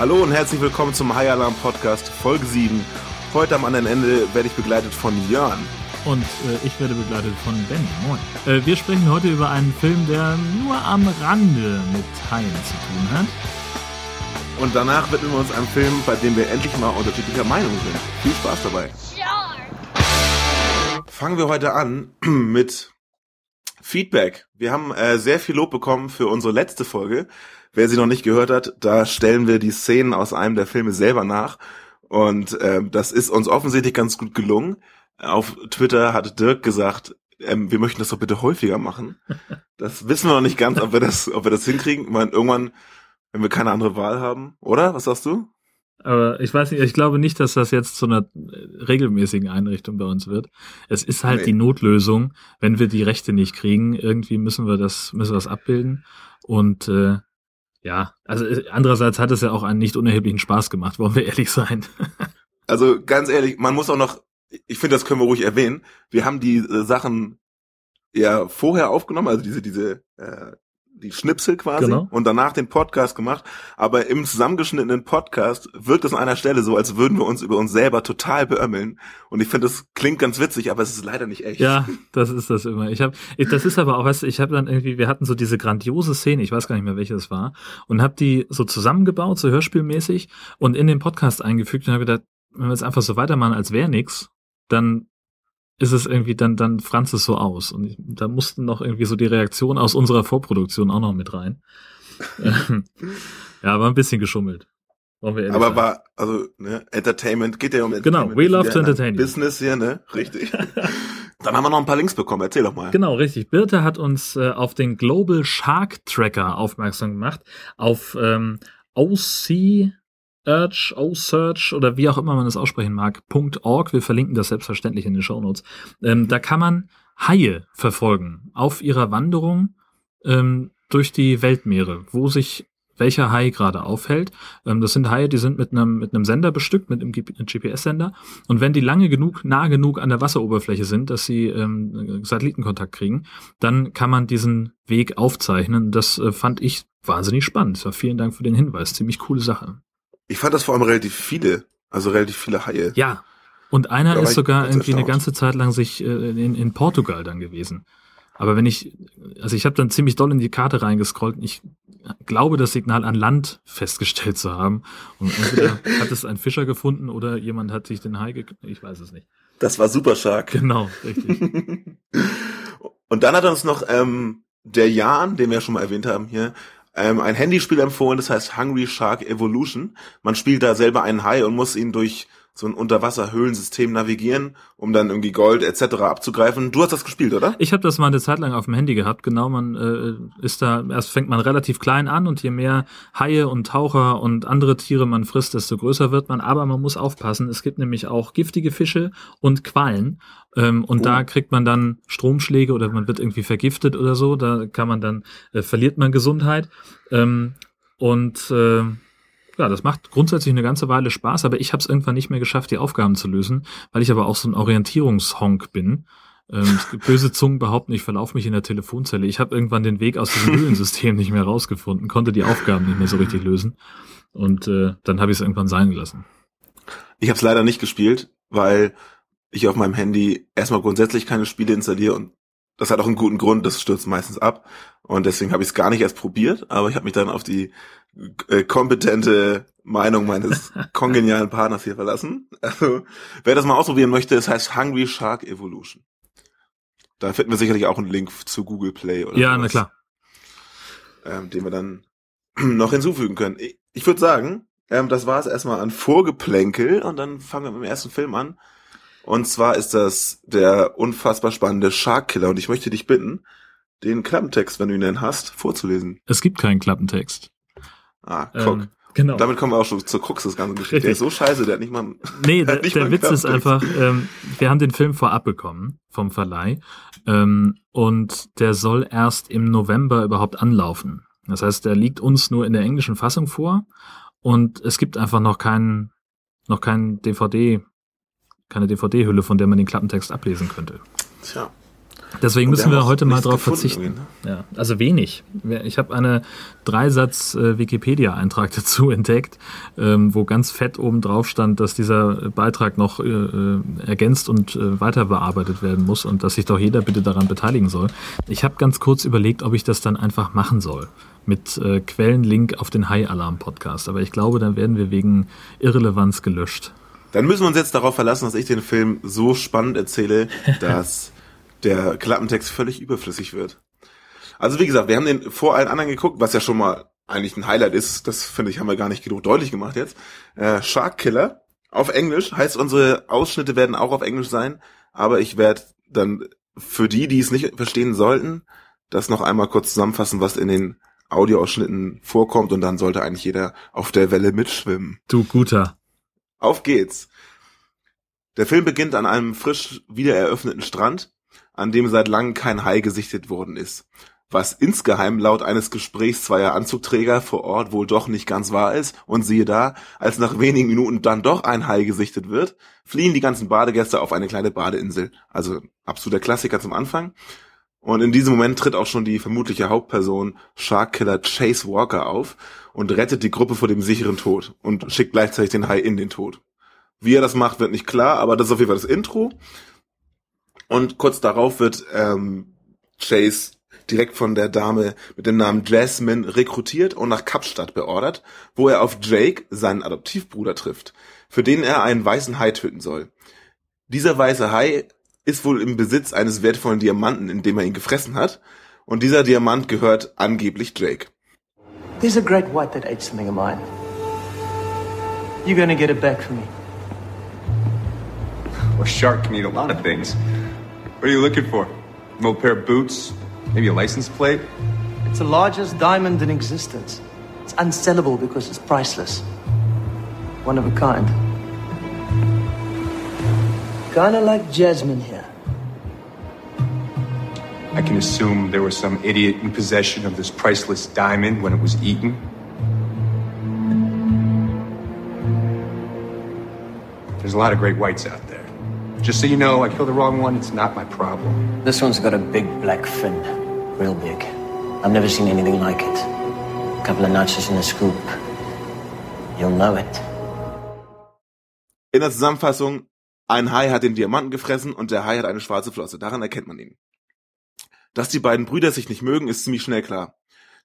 Hallo und herzlich willkommen zum High Alarm Podcast Folge 7. Heute am anderen Ende werde ich begleitet von Jörn. Und äh, ich werde begleitet von Ben. Moin. Äh, wir sprechen heute über einen Film, der nur am Rande mit Haien zu tun hat. Und danach widmen wir uns einem Film, bei dem wir endlich mal unterschiedlicher Meinung sind. Viel Spaß dabei. Fangen wir heute an mit Feedback. Wir haben äh, sehr viel Lob bekommen für unsere letzte Folge. Wer sie noch nicht gehört hat, da stellen wir die Szenen aus einem der Filme selber nach. Und äh, das ist uns offensichtlich ganz gut gelungen. Auf Twitter hat Dirk gesagt, ähm, wir möchten das doch bitte häufiger machen. Das wissen wir noch nicht ganz, ob wir das, ob wir das hinkriegen. Ich meine, irgendwann, wenn wir keine andere Wahl haben, oder? Was sagst du? Aber ich weiß nicht, ich glaube nicht, dass das jetzt zu einer regelmäßigen Einrichtung bei uns wird. Es ist halt nee. die Notlösung, wenn wir die Rechte nicht kriegen, irgendwie müssen wir das, müssen wir das abbilden. Und äh, ja, also äh, andererseits hat es ja auch einen nicht unerheblichen Spaß gemacht, wollen wir ehrlich sein. also ganz ehrlich, man muss auch noch, ich finde, das können wir ruhig erwähnen. Wir haben die äh, Sachen ja vorher aufgenommen, also diese diese äh, die Schnipsel quasi genau. und danach den Podcast gemacht. Aber im zusammengeschnittenen Podcast wirkt es an einer Stelle so, als würden wir uns über uns selber total beömmeln. Und ich finde, das klingt ganz witzig, aber es ist leider nicht echt. Ja, das ist das immer. Ich habe, das ist aber auch, weißt du, ich habe dann irgendwie, wir hatten so diese grandiose Szene, ich weiß gar nicht mehr, welche das war, und habe die so zusammengebaut, so hörspielmäßig und in den Podcast eingefügt und habe gedacht, wenn wir jetzt einfach so weitermachen, als wäre nix, dann ist es irgendwie, dann, dann franz es so aus. Und da mussten noch irgendwie so die Reaktionen aus unserer Vorproduktion auch noch mit rein. ja, war ein bisschen geschummelt. Aber sein. war, also, ne, Entertainment geht ja um Entertainment. Genau, we love to entertain. Business hier, ne? Richtig. Dann haben wir noch ein paar Links bekommen. Erzähl doch mal. Genau, richtig. Birte hat uns äh, auf den Global Shark Tracker aufmerksam gemacht. Auf ähm, OC Urge, O-Search oder wie auch immer man es aussprechen mag, .org. Wir verlinken das selbstverständlich in den Shownotes. Ähm, da kann man Haie verfolgen auf ihrer Wanderung ähm, durch die Weltmeere, wo sich welcher Hai gerade aufhält. Ähm, das sind Haie, die sind mit einem mit Sender bestückt, mit einem GPS-Sender. Und wenn die lange genug, nah genug an der Wasseroberfläche sind, dass sie ähm, Satellitenkontakt kriegen, dann kann man diesen Weg aufzeichnen. Das äh, fand ich wahnsinnig spannend. So, vielen Dank für den Hinweis. Ziemlich coole Sache. Ich fand das vor allem relativ viele, also relativ viele Haie. Ja. Und einer ist sogar irgendwie eine ganze Zeit lang sich äh, in, in Portugal dann gewesen. Aber wenn ich, also ich habe dann ziemlich doll in die Karte reingescrollt. Ich glaube, das Signal an Land festgestellt zu haben. Und entweder hat es ein Fischer gefunden oder jemand hat sich den Hai gekriegt. Ich weiß es nicht. Das war Super Shark. Genau, richtig. Und dann hat uns noch ähm, der Jan, den wir ja schon mal erwähnt haben hier, ähm, ein Handyspiel empfohlen, das heißt Hungry Shark Evolution. Man spielt da selber einen Hai und muss ihn durch so ein Unterwasserhöhlensystem navigieren, um dann irgendwie Gold etc. abzugreifen. Du hast das gespielt, oder? Ich habe das mal eine Zeit lang auf dem Handy gehabt. Genau, man äh, ist da erst fängt man relativ klein an und je mehr Haie und Taucher und andere Tiere man frisst, desto größer wird man. Aber man muss aufpassen. Es gibt nämlich auch giftige Fische und Quallen ähm, und oh. da kriegt man dann Stromschläge oder man wird irgendwie vergiftet oder so. Da kann man dann äh, verliert man Gesundheit ähm, und äh, ja, das macht grundsätzlich eine ganze Weile Spaß, aber ich habe es irgendwann nicht mehr geschafft, die Aufgaben zu lösen, weil ich aber auch so ein Orientierungshonk bin. Ähm, böse Zungen behaupten, ich verlaufe mich in der Telefonzelle. Ich habe irgendwann den Weg aus diesem Höhlensystem nicht mehr rausgefunden, konnte die Aufgaben nicht mehr so richtig lösen. Und äh, dann habe ich es irgendwann sein gelassen. Ich habe es leider nicht gespielt, weil ich auf meinem Handy erstmal grundsätzlich keine Spiele installiere und das hat auch einen guten Grund, das stürzt meistens ab. Und deswegen habe ich es gar nicht erst probiert, aber ich habe mich dann auf die äh, kompetente Meinung meines kongenialen Partners hier verlassen. Also, wer das mal ausprobieren möchte, es heißt Hungry Shark Evolution. Da finden wir sicherlich auch einen Link zu Google Play oder Ja, sowas, na klar. Ähm, den wir dann noch hinzufügen können. Ich, ich würde sagen, ähm, das war es erstmal an Vorgeplänkel und dann fangen wir mit dem ersten Film an. Und zwar ist das der unfassbar spannende Shark Killer und ich möchte dich bitten, den Klappentext, wenn du ihn denn hast, vorzulesen. Es gibt keinen Klappentext. Ah, guck. Ähm, genau. Damit kommen wir auch schon zur Krux des ganzen Geschichte. Der ist so scheiße, der hat nicht mal. Nee, der, der Witz ist einfach, ähm, wir haben den Film vorab bekommen vom Verleih ähm, und der soll erst im November überhaupt anlaufen. Das heißt, der liegt uns nur in der englischen Fassung vor und es gibt einfach noch keinen noch keinen DVD, keine DVD-Hülle, von der man den Klappentext ablesen könnte. Tja. Deswegen müssen wir heute mal darauf verzichten. irgendwie, Ja, also wenig. Ich habe eine Dreisatz äh, Wikipedia-Eintrag dazu entdeckt, ähm, wo ganz fett oben drauf stand, dass dieser Beitrag noch äh, äh, ergänzt und äh, weiter bearbeitet werden muss und dass sich doch jeder bitte daran beteiligen soll. Ich habe ganz kurz überlegt, ob ich das dann einfach machen soll mit äh, Quellenlink auf den High Alarm Podcast, aber ich glaube, dann werden wir wegen Irrelevanz gelöscht. Dann müssen wir uns jetzt darauf verlassen, dass ich den Film so spannend erzähle, dass der Klappentext völlig überflüssig wird. Also wie gesagt, wir haben den vor allen anderen geguckt, was ja schon mal eigentlich ein Highlight ist. Das finde ich, haben wir gar nicht genug deutlich gemacht jetzt. Äh, Shark Killer auf Englisch heißt, unsere Ausschnitte werden auch auf Englisch sein, aber ich werde dann für die, die es nicht verstehen sollten, das noch einmal kurz zusammenfassen, was in den Audioausschnitten vorkommt und dann sollte eigentlich jeder auf der Welle mitschwimmen. Du guter. Auf geht's. Der Film beginnt an einem frisch wieder eröffneten Strand, an dem seit langem kein Hai gesichtet worden ist. Was insgeheim laut eines Gesprächs zweier Anzugträger vor Ort wohl doch nicht ganz wahr ist. Und siehe da, als nach wenigen Minuten dann doch ein Hai gesichtet wird, fliehen die ganzen Badegäste auf eine kleine Badeinsel. Also absoluter Klassiker zum Anfang. Und in diesem Moment tritt auch schon die vermutliche Hauptperson Sharkkiller Chase Walker auf und rettet die Gruppe vor dem sicheren Tod und schickt gleichzeitig den Hai in den Tod. Wie er das macht, wird nicht klar, aber das ist auf jeden Fall das Intro. Und kurz darauf wird ähm, Chase direkt von der Dame mit dem Namen Jasmine rekrutiert und nach Kapstadt beordert, wo er auf Jake, seinen Adoptivbruder, trifft, für den er einen weißen Hai töten soll. Dieser weiße Hai ist wohl im Besitz eines wertvollen Diamanten, in dem er ihn gefressen hat, und dieser Diamant gehört angeblich Jake. There's a great white that ate something of mine. You're gonna get it back for me. Well, a shark can eat a lot of things. What are you looking for? An old pair of boots? Maybe a license plate? It's the largest diamond in existence. It's unsellable because it's priceless. One of a kind. Kinda like Jasmine here. I can assume there was some idiot in possession of this priceless diamond when it was eaten. There's a lot of great whites out there. Just so you know, I killed the wrong one. It's not my problem. This one's got a big black fin. Real big. I've never seen anything like it. A couple of notches in the scoop. You'll know it. In der Zusammenfassung, ein Hai hat den Diamanten gefressen und der Hai hat eine schwarze Flosse. Daran erkennt man ihn. Dass die beiden Brüder sich nicht mögen, ist ziemlich schnell klar.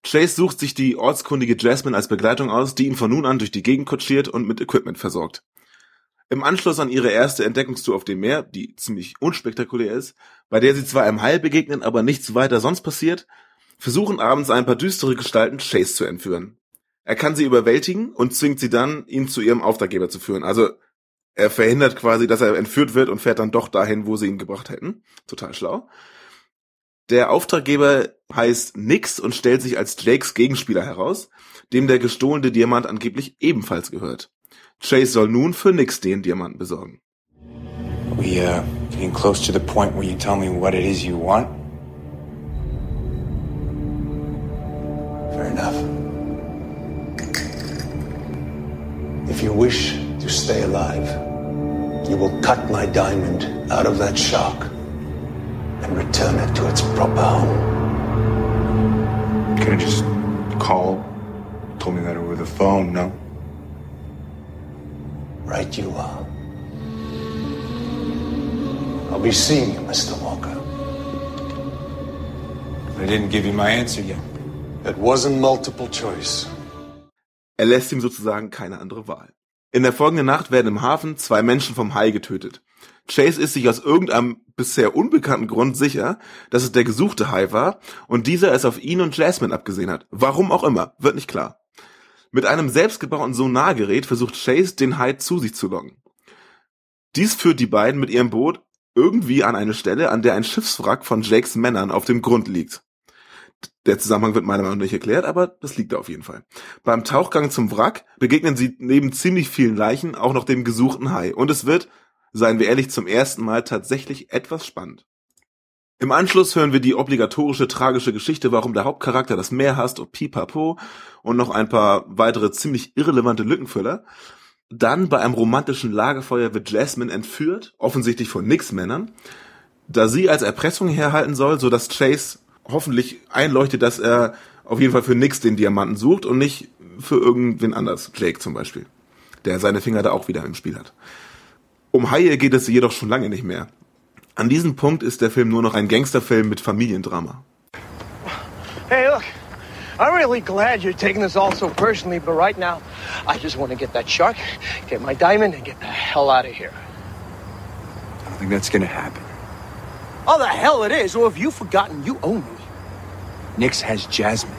Chase sucht sich die ortskundige Jasmine als Begleitung aus, die ihn von nun an durch die Gegend kutschiert und mit Equipment versorgt. Im Anschluss an ihre erste Entdeckungstour auf dem Meer, die ziemlich unspektakulär ist, bei der sie zwar einem Hai begegnen, aber nichts weiter sonst passiert, versuchen abends ein paar düstere Gestalten Chase zu entführen. Er kann sie überwältigen und zwingt sie dann, ihn zu ihrem Auftraggeber zu führen. Also er verhindert quasi, dass er entführt wird und fährt dann doch dahin, wo sie ihn gebracht hätten. Total schlau. Der Auftraggeber heißt Nix und stellt sich als Jakes Gegenspieler heraus, dem der gestohlene Diamant angeblich ebenfalls gehört. Chase soll nun für Nix den Diamanten besorgen. We, uh, getting close to the point where you tell me what it is you want? Fair enough. If you wish to stay alive, you will cut my diamond out of that shark and return it to its proper home. Could have just called, told me that over the phone, no? Right you are. I'll be seeing you, Mr. Walker. I didn't give you my answer yet. It wasn't multiple choice. Er lässt ihm sozusagen keine andere Wahl. In der folgenden Nacht werden im Hafen zwei Menschen vom Hai getötet. Chase ist sich aus irgendeinem bisher unbekannten Grund sicher, dass es der gesuchte Hai war und dieser es auf ihn und Jasmine abgesehen hat. Warum auch immer, wird nicht klar. Mit einem selbstgebauten Sonargerät versucht Chase, den Hai zu sich zu locken. Dies führt die beiden mit ihrem Boot irgendwie an eine Stelle, an der ein Schiffswrack von Jakes Männern auf dem Grund liegt. Der Zusammenhang wird meiner Meinung nach nicht erklärt, aber das liegt da auf jeden Fall. Beim Tauchgang zum Wrack begegnen sie neben ziemlich vielen Leichen auch noch dem gesuchten Hai. Und es wird, seien wir ehrlich, zum ersten Mal tatsächlich etwas spannend. Im Anschluss hören wir die obligatorische tragische Geschichte, warum der Hauptcharakter das Meer hasst und pipapo und noch ein paar weitere ziemlich irrelevante Lückenfüller. Dann bei einem romantischen Lagerfeuer wird Jasmine entführt, offensichtlich von Nix-Männern. da sie als Erpressung herhalten soll, so dass Chase hoffentlich einleuchtet, dass er auf jeden Fall für nix den Diamanten sucht und nicht für irgendwen anders, Jake zum Beispiel, der seine Finger da auch wieder im Spiel hat. Um Haie geht es jedoch schon lange nicht mehr. An diesem Punkt ist der Film nur noch ein Gangsterfilm mit Familiendrama. Hey, look. I'm really glad you're taking this all so personally, but right now, I just want to get that shark, get my diamond, and get the hell out of here. I don't think that's gonna happen. Oh, the hell it is. Or have you forgotten you owe me? Nix has Jasmine.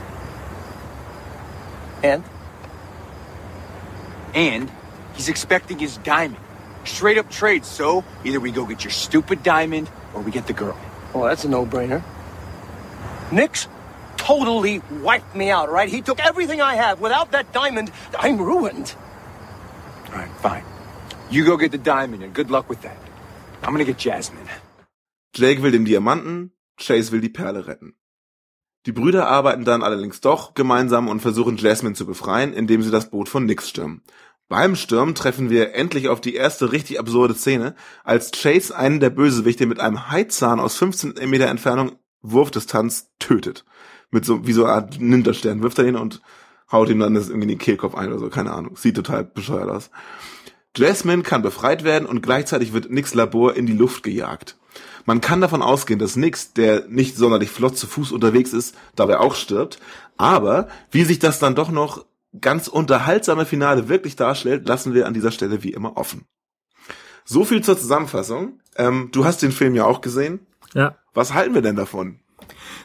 And? And he's expecting his diamond. Straight up trade, so either we go get your stupid diamond or we get the girl. Well, that's a no-brainer. Nix totally wiped me out, right? He took everything I have. Without that diamond, I'm ruined. Alright, fine. You go get the diamond and good luck with that. I'm gonna get Jasmine. Jake will den Diamanten, Chase will die Perle retten. Die Brüder arbeiten dann allerdings doch gemeinsam und versuchen Jasmine zu befreien, indem sie das Boot von Nix stürmen. Beim Sturm treffen wir endlich auf die erste richtig absurde Szene, als Chase einen der Bösewichte mit einem Haizahn aus 15 Meter Entfernung Wurfdistanz tötet. Mit so, wie so eine Art Ninja-Stern wirft er ihn und haut ihm dann das irgendwie in den Kehlkopf ein oder so, keine Ahnung. Sieht total bescheuert aus. Jasmine kann befreit werden und gleichzeitig wird Nicks Labor in die Luft gejagt. Man kann davon ausgehen, dass Nix, der nicht sonderlich flott zu Fuß unterwegs ist, dabei auch stirbt. Aber wie sich das dann doch noch ganz unterhaltsame Finale wirklich darstellt, lassen wir an dieser Stelle wie immer offen. So viel zur Zusammenfassung. Ähm, du hast den Film ja auch gesehen. Ja. Was halten wir denn davon?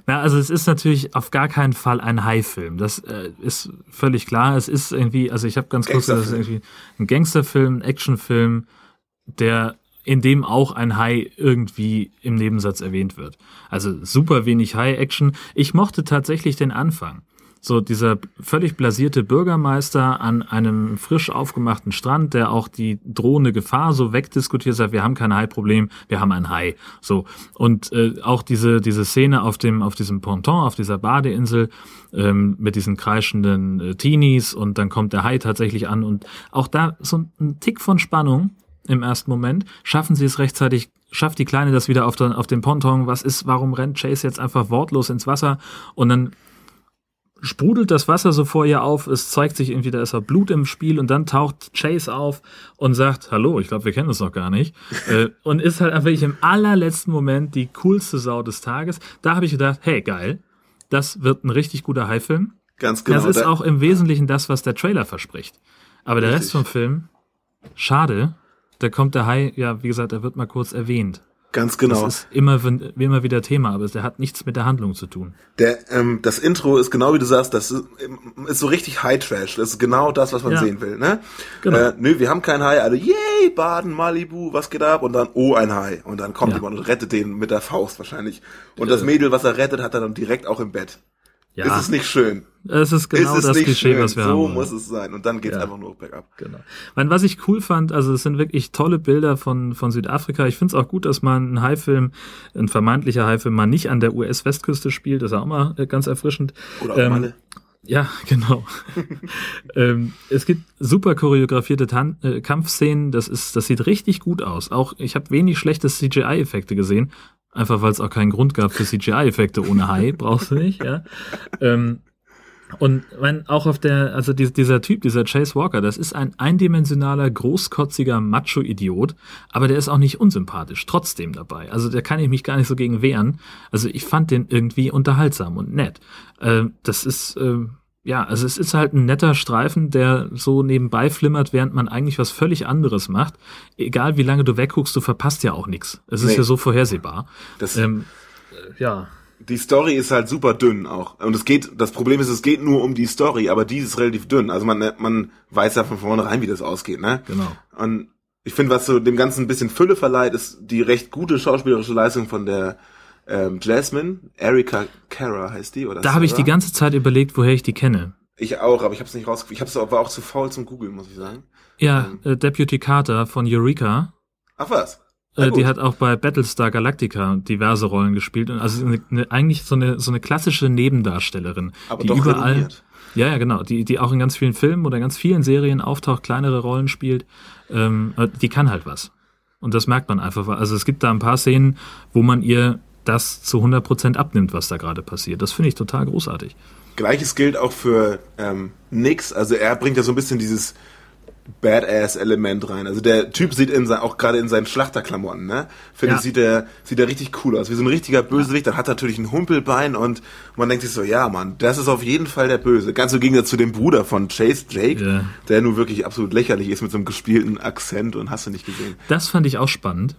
Na, also es ist natürlich auf gar keinen Fall ein High-Film. Das äh, ist völlig klar. Es ist irgendwie, also ich habe ganz kurz gesagt, es ist irgendwie ein Gangsterfilm, ein Actionfilm, der in dem auch ein High irgendwie im Nebensatz erwähnt wird. Also super wenig High-Action. Ich mochte tatsächlich den Anfang. So dieser völlig blasierte Bürgermeister an einem frisch aufgemachten Strand, der auch die drohende Gefahr so wegdiskutiert sagt, wir haben kein Hai-Problem, wir haben ein Hai. So und äh, auch diese diese Szene auf dem auf diesem Ponton, auf dieser Badeinsel ähm, mit diesen kreischenden äh, Teenies und dann kommt der Hai tatsächlich an und auch da so ein Tick von Spannung im ersten Moment. Schaffen sie es rechtzeitig, schafft die Kleine das wieder auf, den, auf den Ponton. Was ist, warum rennt Chase jetzt einfach wortlos ins Wasser? Und dann sprudelt das Wasser so vor ihr auf, es zeigt sich irgendwie, da ist er Blut im Spiel und dann taucht Chase auf und sagt, hallo, ich glaube, wir kennen uns noch gar nicht. äh, und ist halt einfach im allerletzten Moment die coolste Sau des Tages. Da habe ich gedacht, hey, geil, das wird ein richtig guter High-Film. Ganz genau. Das ist auch im Wesentlichen das, was der Trailer verspricht. Aber der Richtig. Rest vom Film, schade, da kommt der Hai, ja, wie gesagt, der wird mal kurz erwähnt. Ganz genau. Das ist immer, wie immer wieder Thema, aber der hat nichts mit der Handlung zu tun. Der, ähm, das Intro ist genau wie du sagst, das ist, ist so richtig High Trash. Das ist genau das, was man Ja. sehen will, ne? Genau. Äh, nö, wir haben keinen Hai, alle, yay, Baden, Malibu, was geht ab? Und dann, oh, ein Hai. Und dann kommt Ja. jemand und rettet den mit der Faust wahrscheinlich. Und das Mädel, was er rettet, hat er dann direkt auch im Bett. Ja, Ist es nicht schön? Es ist genau ist es das Klischee, was wir so haben. wollen. muss es sein. Und dann geht's Ja. einfach nur bergab. Genau. Meine, was ich cool fand, also es sind wirklich tolle Bilder von, von Südafrika. Ich finde es auch gut, dass man ein Haifilm, ein vermeintlicher Haifilm, mal nicht an der US-Westküste spielt. Das ist auch mal äh, ganz erfrischend. Oder auch Ähm, meine. Ja, genau. ähm, es gibt super choreografierte Tan äh, Kampfszenen. Das ist, das sieht richtig gut aus. Auch ich habe wenig schlechte CGI-Effekte gesehen, einfach weil es auch keinen Grund gab für CGI-Effekte ohne Hai. Brauchst du nicht, ja. Ähm, und mein, auch auf der, also die, dieser Typ, dieser Chase Walker, das ist ein eindimensionaler, großkotziger Macho-Idiot, aber der ist auch nicht unsympathisch, trotzdem dabei. Also da kann ich mich gar nicht so gegen wehren. Also ich fand den irgendwie unterhaltsam und nett. Ähm, das ist, ähm, ja, also es ist halt ein netter Streifen, der so nebenbei flimmert, während man eigentlich was völlig anderes macht. Egal wie lange du wegguckst, du verpasst ja auch nichts. Es ist Nee. ja so vorhersehbar. Das, Ähm, äh, ja, die Story ist halt super dünn auch. Und es geht, das Problem ist, es geht nur um die Story, aber die ist relativ dünn. Also man, man weiß ja von vornherein, wie das ausgeht, ne? genau. Und ich finde, was so dem Ganzen ein bisschen Fülle verleiht, ist die recht gute schauspielerische Leistung von der ähm, Jasmine. Erika Cara heißt die, oder? Da habe ich die ganze Zeit überlegt, woher ich die kenne. Ich auch, aber ich habe es nicht rausgekriegt. Ich hab's, war auch zu faul zum Googeln, muss ich sagen. Ja, äh, Deputy Carter von Eureka. Ach was? Äh, die hat auch bei Battlestar Galactica diverse Rollen gespielt. Und also eine, eine, eigentlich so eine, so eine klassische Nebendarstellerin, aber die überall. renommiert. Ja, ja, genau. Die, die auch in ganz vielen Filmen oder ganz vielen Serien auftaucht, kleinere Rollen spielt. Ähm, äh, die kann halt was. Und das merkt man einfach. Also es gibt da ein paar Szenen, wo man ihr das zu 100% abnimmt, was da gerade passiert. Das finde ich total großartig. Gleiches gilt auch für ähm, Nix. Also er bringt ja so ein bisschen dieses Badass-Element rein. Also der Typ sieht in sein, auch gerade in seinen Schlachterklamotten, ne? Finde Ja. ich, sieht er, sieht er richtig cool aus. Wie so ein richtiger Bösewicht. Dann hat er natürlich ein Humpelbein und man denkt sich so, ja, Mann, das ist auf jeden Fall der Böse. Ganz im Gegensatz zu dem Bruder von Chase, Jake, Ja. der nun wirklich absolut lächerlich ist mit so einem gespielten Akzent und hast du nicht gesehen. Das fand ich auch spannend.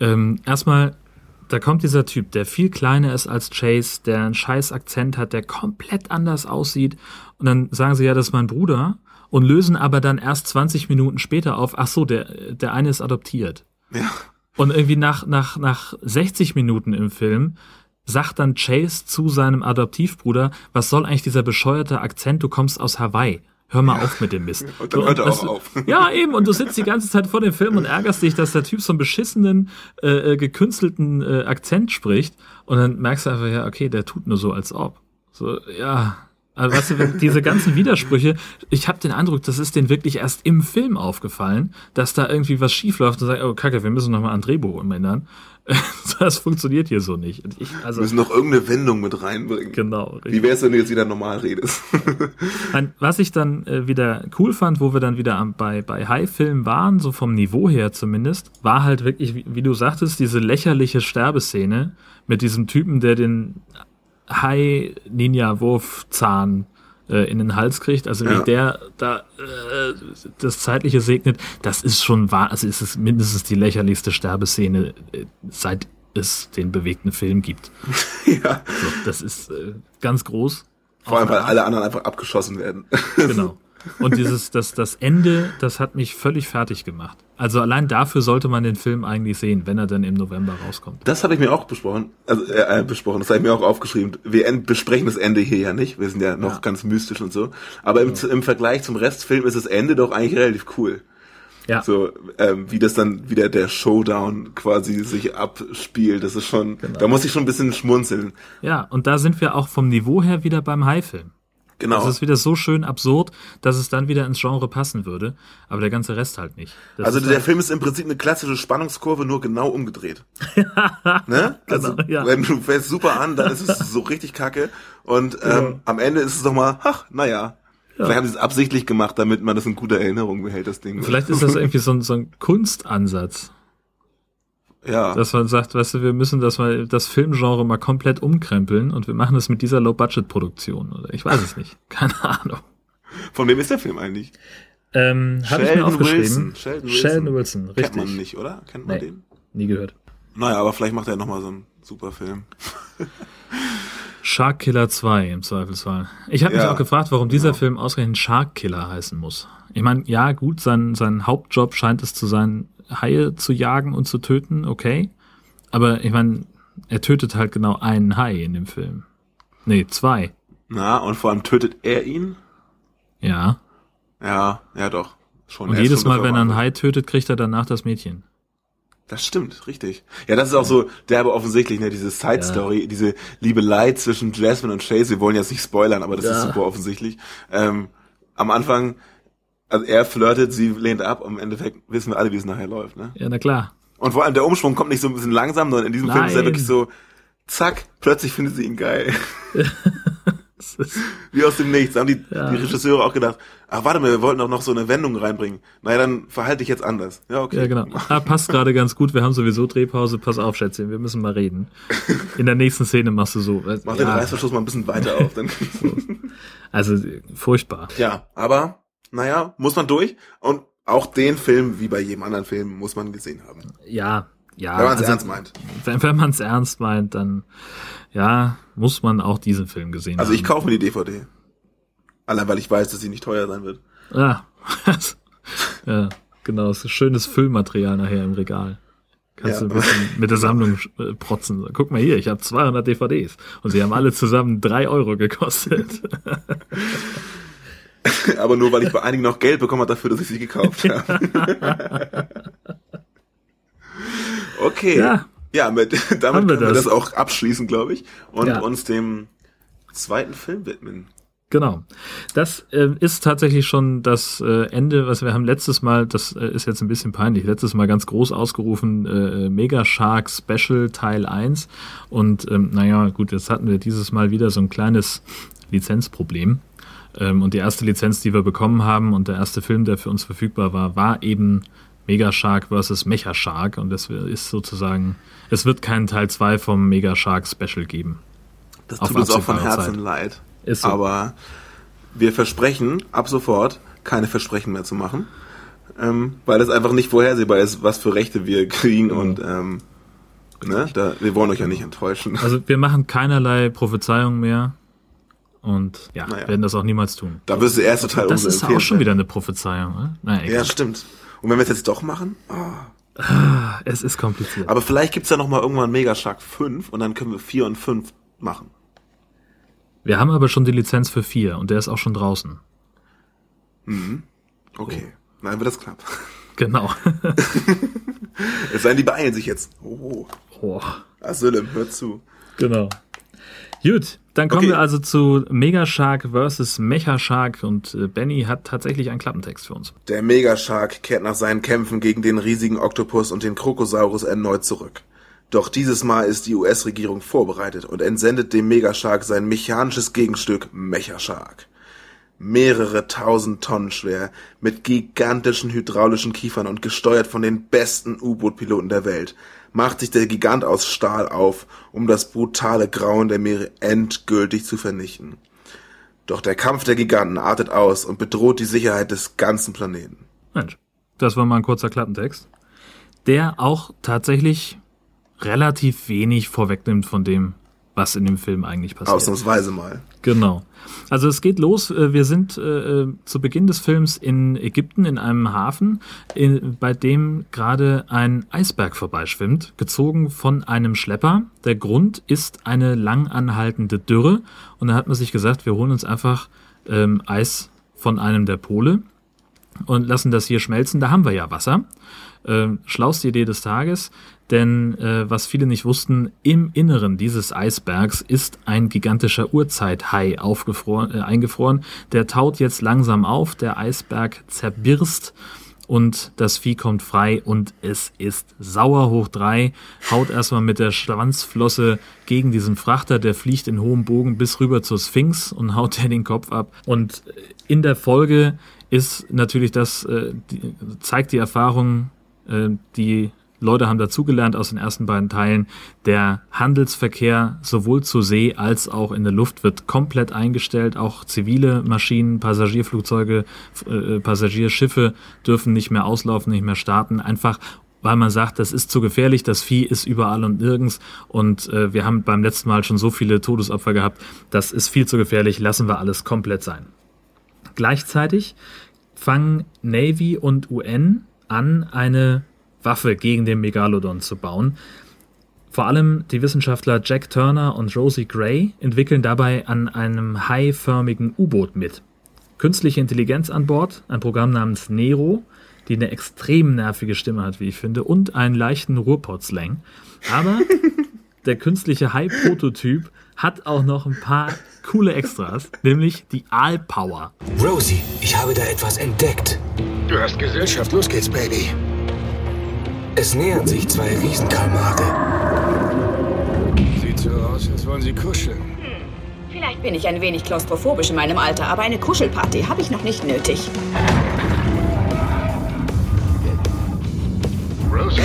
Ähm, erstmal, da kommt dieser Typ, der viel kleiner ist als Chase, der einen scheiß Akzent hat, der komplett anders aussieht. Und dann sagen sie, ja, das ist mein Bruder. Und lösen aber dann erst 20 Minuten später auf, ach so, der, der eine ist adoptiert. Ja. Und irgendwie nach, nach, nach 60 Minuten im Film sagt dann Chase zu seinem Adoptivbruder, was soll eigentlich dieser bescheuerte Akzent, du kommst aus Hawaii. Hör mal auf mit dem Mist. Und dann hört er auch auf. Ja, eben. Und du sitzt die ganze Zeit vor dem Film und ärgerst dich, dass der Typ so einen beschissenen, äh, äh, gekünstelten äh, Akzent spricht. Und dann merkst du einfach, ja, okay, der tut nur so, als ob. So, ja. Also, weißt du, diese ganzen Widersprüche, ich habe den Eindruck, das ist denen wirklich erst im Film aufgefallen, dass da irgendwie was schief läuft und sagen, oh Kacke, wir müssen nochmal ein Drehbuch umändern. Das funktioniert hier so nicht. Ich, also, Wir müssen noch irgendeine Wendung mit reinbringen. genau. Wie wär's, wenn du jetzt wieder normal redest? Was ich dann äh, wieder cool fand, wo wir dann wieder bei, bei High-Filmen waren, so vom Niveau her zumindest, war halt wirklich, wie, wie du sagtest, diese lächerliche Sterbeszene mit diesem Typen, der den High-Ninja-Wurfzahn äh, in den Hals kriegt, also Ja. wie der da äh, das Zeitliche segnet, das ist schon wahr, also ist es mindestens die lächerlichste Sterbeszene, äh, seit es den bewegten Film gibt. ja. So, das ist äh, ganz groß. Vor allem, weil alle anderen einfach abgeschossen werden. Genau. Und dieses, das, das Ende, das hat mich völlig fertig gemacht. Also allein dafür sollte man den Film eigentlich sehen, wenn er dann im November rauskommt. Das habe ich mir auch besprochen, also äh, äh, besprochen, das habe ich mir auch aufgeschrieben. Wir en- besprechen das Ende hier ja nicht, wir sind ja noch Ja. ganz mystisch und so. Aber im, im Vergleich zum Restfilm ist das Ende doch eigentlich relativ cool. Ja, So, ähm, wie das dann wieder der Showdown quasi sich abspielt, das ist schon, Genau. da muss ich schon ein bisschen schmunzeln. ja, und da sind wir auch vom Niveau her wieder beim High-Film. Genau. Das ist wieder so schön absurd, dass es dann wieder ins Genre passen würde, aber der ganze Rest halt nicht. Das also der halt- Film ist im Prinzip eine klassische Spannungskurve, nur genau umgedreht. ne? Also Genau, ja. wenn du fällst super an, dann ist es so richtig kacke. Und ähm, am Ende ist es doch mal, ach, naja. Vielleicht haben sie es absichtlich gemacht, damit man das in guter Erinnerung behält, das Ding. Vielleicht ist das irgendwie so ein, so ein Kunstansatz, ja. dass man sagt, weißt du, wir müssen das mal, das Filmgenre mal komplett umkrempeln und wir machen es mit dieser Low-Budget-Produktion oder ich weiß es nicht. Keine Ahnung. Von wem ist der Film eigentlich? Ähm, Habe ich mir Sheldon aufgeschrieben. Wilson. Sheldon Wilson. Sheldon Wilson, richtig. Kennt man nicht, oder? Kennt man Nee. den? Nie gehört. Naja, aber vielleicht macht er nochmal so einen super Film. Shark Killer 2 im Zweifelsfall. Ich habe mich Ja, auch gefragt, warum dieser genau. Film ausgerechnet Shark Killer heißen muss. Ich meine, ja, gut, sein, sein Hauptjob scheint es zu sein, Haie zu jagen und zu töten, okay. Aber ich meine, er tötet halt genau einen Hai in dem Film. Nee, zwei. Na, und vor allem tötet er ihn? Ja. Ja, ja doch. Schon, Und ist jedes Mal, wenn er einen. Hai tötet, kriegt er danach das Mädchen. Das stimmt, richtig. Ja, das ist auch so derbe offensichtlich, ne, diese Side Story, diese Liebelei zwischen Jasmine und Chase. Wir wollen jetzt nicht spoilern, aber das ist Ja. super offensichtlich. Ähm, am Anfang, also er flirtet, sie lehnt ab, und im Endeffekt wissen wir alle, wie es nachher läuft, ne? Ja, na klar. Und vor allem der Umschwung kommt nicht so ein bisschen langsam, sondern in diesem Film ist er Nein. wirklich so, zack, plötzlich findet sie ihn geil. Wie aus dem Nichts. Da haben die, Ja. die Regisseure auch gedacht, ach warte mal, wir wollten doch noch so eine Wendung reinbringen. Naja, dann verhalte ich jetzt anders. Ja, okay. ja, genau. Ah, passt gerade ganz gut. Wir haben sowieso Drehpause. Pass auf, Schätzchen, wir müssen mal reden. In der nächsten Szene machst du so. Mach den ja, Reißverschluss mal ein bisschen weiter auf. Dann also furchtbar. ja, aber, naja, muss man durch. Und auch den Film, wie bei jedem anderen Film, muss man gesehen haben. Ja, ja. Wenn man es also, ernst meint. Wenn, wenn man es ernst meint, dann ja, muss man auch diesen Film gesehen Also haben. ich kaufe mir die DVD. Allein, weil ich weiß, dass sie nicht teuer sein wird. Ja. ja, genau. Es ist schönes Füllmaterial nachher im Regal. Kannst Ja. du ein bisschen mit der Sammlung äh, protzen. Guck mal hier, ich habe 200 DVDs und sie haben alle zusammen drei Euro gekostet. aber nur, weil ich bei einigen noch Geld bekommen habe dafür, dass ich sie gekauft habe. okay. Ja. Ja, mit, damit Haben wir können wir das. das auch abschließen, glaube ich. Und Ja. uns dem zweiten Film widmen. Genau. Das äh, ist tatsächlich schon das äh, Ende, was wir haben letztes Mal, das äh, ist jetzt ein bisschen peinlich, letztes Mal ganz groß ausgerufen, äh, Mega Shark Special Teil 1. Und ähm, naja, gut, jetzt hatten wir dieses Mal wieder so ein kleines Lizenzproblem. Ähm, und die erste Lizenz, die wir bekommen haben und der erste Film, der für uns verfügbar war, war eben Mega Shark vs. Mecha Shark. Und das ist sozusagen, es wird keinen Teil 2 vom Mega Shark Special geben. Das tut uns auch von Herzen Zeit. leid. Ist so. Aber wir versprechen ab sofort keine Versprechen mehr zu machen, ähm, weil es einfach nicht vorhersehbar ist, was für Rechte wir kriegen und ähm, ne, da, wir wollen euch ja nicht enttäuschen. Also wir machen keinerlei Prophezeiungen mehr und ja, Naja. werden das auch niemals tun. Da wirst du erst total Das ist auch schon wieder eine Prophezeiung. Ne? Naja. Ja, stimmt. Und wenn wir es jetzt doch machen? Oh. es ist kompliziert. Aber vielleicht gibt's da noch mal irgendwann Mega Shark 5 und dann können wir 4 und 5 machen. Wir haben aber schon die Lizenz für vier und der ist auch schon draußen. Okay. Nein, wird das knapp. Genau. Es sei denn, die beeilen sich jetzt. Oh. oh, Asylum, hör zu. genau. Gut, dann kommen Okay. wir also zu Mega Shark versus Mecha Shark und äh, Benny hat tatsächlich einen Klappentext für uns. Der Megashark kehrt nach seinen Kämpfen gegen den riesigen Oktopus und den Krokosaurus erneut zurück. Doch dieses Mal ist die US-Regierung vorbereitet und entsendet dem Megashark sein mechanisches Gegenstück Mechashark. Mehrere tausend Tonnen schwer, mit gigantischen hydraulischen Kiefern und gesteuert von den besten U-Boot-Piloten der Welt, macht sich der Gigant aus Stahl auf, um das brutale Grauen der Meere endgültig zu vernichten. Doch der Kampf der Giganten artet aus und bedroht die Sicherheit des ganzen Planeten. Mensch, das war mal ein kurzer Klappentext, der auch tatsächlich relativ wenig vorwegnimmt von dem, was in dem Film eigentlich passiert. Ausnahmsweise mal. Genau. Also es geht los. äh, Wir sind äh, äh, zu Beginn des Films in Ägypten in einem Hafen, in, bei dem gerade ein Eisberg vorbeischwimmt, gezogen von einem Schlepper. Der Grund ist eine lang anhaltende Dürre. Und da hat man sich gesagt, wir holen uns einfach ähm, Eis von einem der Pole und lassen das hier schmelzen. Da haben wir ja Wasser. Ähm, schlauste Idee des Tages, denn äh, was viele nicht wussten, im Inneren dieses Eisbergs ist ein gigantischer Urzeithai aufgefroren, äh, eingefroren. Der taut jetzt langsam auf, der Eisberg zerbirst und das Vieh kommt frei und es ist sauer hoch drei, haut erstmal mit der Schwanzflosse gegen diesen Frachter, der fliegt in hohem Bogen bis rüber zur Sphinx und haut der den Kopf ab. Und in der Folge ist natürlich das, äh, die, zeigt die Erfahrung, äh, die Leute haben dazugelernt aus den ersten beiden Teilen. Der Handelsverkehr sowohl zu See als auch in der Luft wird komplett eingestellt. Auch zivile Maschinen, Passagierflugzeuge, äh, Passagierschiffe dürfen nicht mehr auslaufen, nicht mehr starten. Einfach weil man sagt, das ist zu gefährlich, das Vieh ist überall und nirgends und äh, wir haben beim letzten Mal schon so viele Todesopfer gehabt, das ist viel zu gefährlich, lassen wir alles komplett sein. Gleichzeitig fangen Navy und UN an, eine Waffe gegen den Megalodon zu bauen. Vor allem die Wissenschaftler Jack Turner und Rosie Gray entwickeln dabei an einem haiförmigen U-Boot mit. Künstliche Intelligenz an Bord, ein Programm namens Nero, die eine extrem nervige Stimme hat, wie ich finde, und einen leichten Ruhrpott-Slang. Aber der künstliche Hai-Prototyp hat auch noch ein paar coole Extras, nämlich die Aalpower. Rosie, ich habe da etwas entdeckt. Du hast Gesellschaft, los geht's, Baby. Es nähern sich zwei Riesenkalmare. Sieht so aus, als wollen sie kuscheln. Vielleicht bin ich ein wenig klaustrophobisch in meinem Alter, aber eine Kuschelparty habe ich noch nicht nötig. Rosie?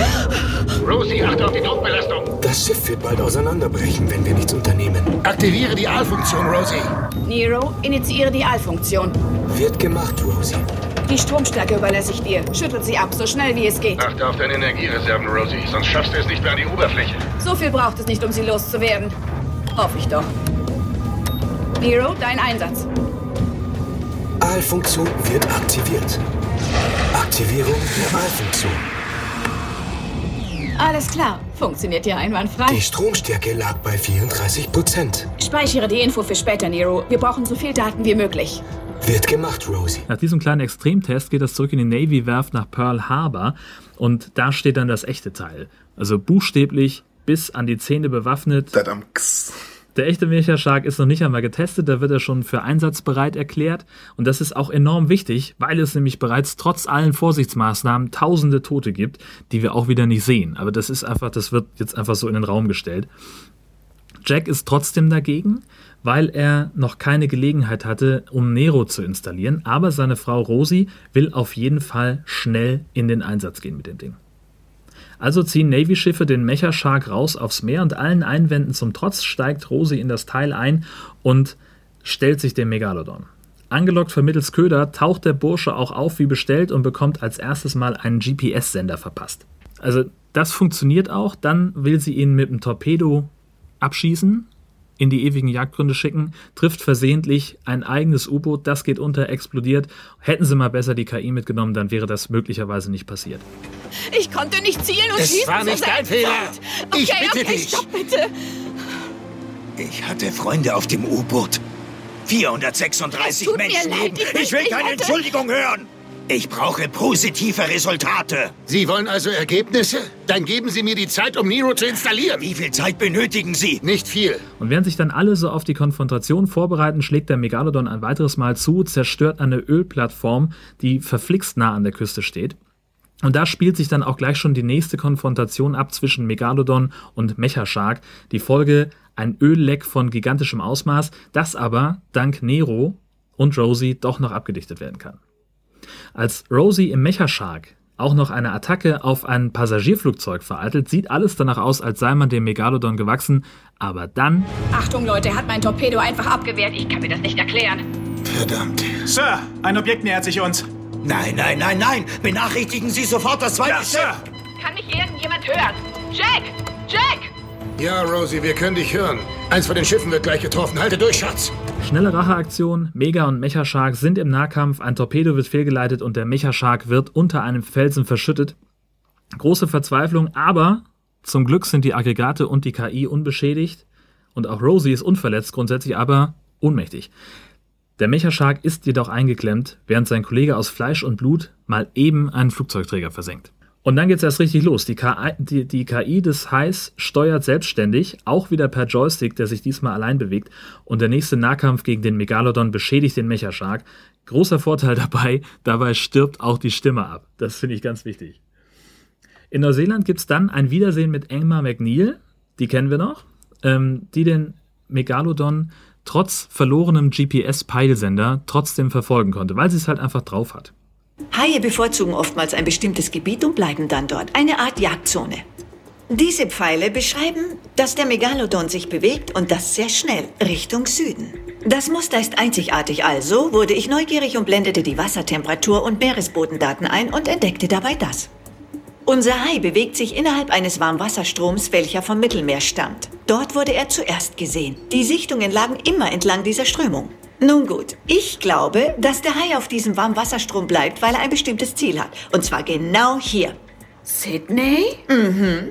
Rosie, achte auf die Druckbelastung. Das Schiff wird bald auseinanderbrechen, wenn wir nichts unternehmen. Aktiviere die Aalfunktion, Rosie. Nero, initiiere die Aalfunktion. Wird gemacht, Rosie. Die Stromstärke überlasse ich dir. Schüttel sie ab, so schnell wie es geht. Achte auf deine Energiereserven, Rosie, sonst schaffst du es nicht mehr an die Oberfläche. So viel braucht es nicht, um sie loszuwerden. Hoffe ich doch. Nero, dein Einsatz. Aalfunktion wird aktiviert. Aktivierung der Aalfunktion. Alles klar. Funktioniert ja einwandfrei. Die Stromstärke lag bei 34 Prozent. Speichere die Info für später, Nero. Wir brauchen so viel Daten wie möglich. Wird gemacht, Rosie. Nach diesem kleinen Extremtest geht das zurück in die Navy-Werft nach Pearl Harbor und da steht dann das echte Teil. Also buchstäblich bis an die Zähne bewaffnet. Dadamks. Der echte Mecha-Shark ist noch nicht einmal getestet, da wird er schon für einsatzbereit erklärt. Und das ist auch enorm wichtig, weil es nämlich bereits trotz allen Vorsichtsmaßnahmen tausende Tote gibt, die wir auch wieder nicht sehen. Aber das ist einfach, das wird jetzt einfach so in den Raum gestellt. Jack ist trotzdem dagegen, weil er noch keine Gelegenheit hatte, um Nero zu installieren. Aber seine Frau Rosie will auf jeden Fall schnell in den Einsatz gehen mit dem Ding. Also ziehen Navy-Schiffe den Mecha Shark raus aufs Meer und allen Einwänden zum Trotz steigt Rosie in das Teil ein und stellt sich dem Megalodon. Angelockt vermittels Köder taucht der Bursche auch auf wie bestellt und bekommt als erstes Mal einen GPS-Sender verpasst. Also das funktioniert auch, dann will sie ihn mit dem Torpedo abschießen in die ewigen Jagdgründe schicken, trifft versehentlich ein eigenes U-Boot, das geht unter, explodiert. Hätten sie mal besser die KI mitgenommen, dann wäre das möglicherweise nicht passiert. Ich konnte nicht zielen und es schießen. war nicht dein Fehler. Okay, ich bitte okay, dich. stopp bitte. Ich hatte Freunde auf dem U-Boot. 436 Es tut mir Menschenleben. leid, ich Ich will keine Entschuldigung hören. Ich brauche positive Resultate. Sie wollen also Ergebnisse? Dann geben Sie mir die Zeit, um Nero zu installieren. Wie viel Zeit benötigen Sie? Nicht viel. Und während sich dann alle so auf die Konfrontation vorbereiten, schlägt der Megalodon ein weiteres Mal zu, zerstört eine Ölplattform, die verflixt nah an der Küste steht. Und da spielt sich dann auch gleich schon die nächste Konfrontation ab zwischen Megalodon und Mechashark. Die Folge ein Ölleck von gigantischem Ausmaß, das aber dank Nero und Rosie doch noch abgedichtet werden kann. Als Rosie im Mechashark auch noch eine Attacke auf ein Passagierflugzeug vereitelt, sieht alles danach aus, als sei man dem Megalodon gewachsen, aber dann Achtung, Leute, er hat mein Torpedo einfach abgewehrt. Ich kann mir das nicht erklären. Verdammt. Sir, ein Objekt nähert sich uns. Nein, nein, nein, nein. Benachrichtigen Sie sofort das zweite Ja, Schiff. Sir. Kann mich irgendjemand hören? Jack! Jack! Ja, Rosie, wir können dich hören. Eins von den Schiffen wird gleich getroffen. Halte durch, Schatz. Schnelle Racheaktion, Mega und Mechashark sind im Nahkampf, ein Torpedo wird fehlgeleitet und der Mechashark wird unter einem Felsen verschüttet. Große Verzweiflung, aber zum Glück sind die Aggregate und die KI unbeschädigt und auch Rosie ist unverletzt grundsätzlich, aber ohnmächtig. Der Mechashark ist jedoch eingeklemmt, während sein Kollege aus Fleisch und Blut mal eben einen Flugzeugträger versenkt. Und dann geht's erst richtig los. Die KI, die, die KI des Highs steuert selbstständig, auch wieder per Joystick, der sich diesmal allein bewegt. Und der nächste Nahkampf gegen den Megalodon beschädigt den Mechashark. Großer Vorteil dabei, dabei stirbt auch die Stimme ab. Das finde ich ganz wichtig. In Neuseeland gibt's dann ein Wiedersehen mit Engmar McNeil, die kennen wir noch, ähm, die den Megalodon trotz verlorenem GPS-Peilsender trotzdem verfolgen konnte, weil sie es halt einfach drauf hat. Haie bevorzugen oftmals ein bestimmtes Gebiet und bleiben dann dort. Eine Art Jagdzone. Diese Pfeile beschreiben, dass der Megalodon sich bewegt und das sehr schnell Richtung Süden. Das Muster ist einzigartig, also wurde ich neugierig und blendete die Wassertemperatur und Meeresbodendaten ein und entdeckte dabei das. Unser Hai bewegt sich innerhalb eines Warmwasserstroms, welcher vom Mittelmeer stammt. Dort wurde er zuerst gesehen. Die Sichtungen lagen immer entlang dieser Strömung. Nun gut, ich glaube, dass der Hai auf diesem Warmwasserstrom bleibt, weil er ein bestimmtes Ziel hat. Und zwar genau hier. Sydney? Mhm.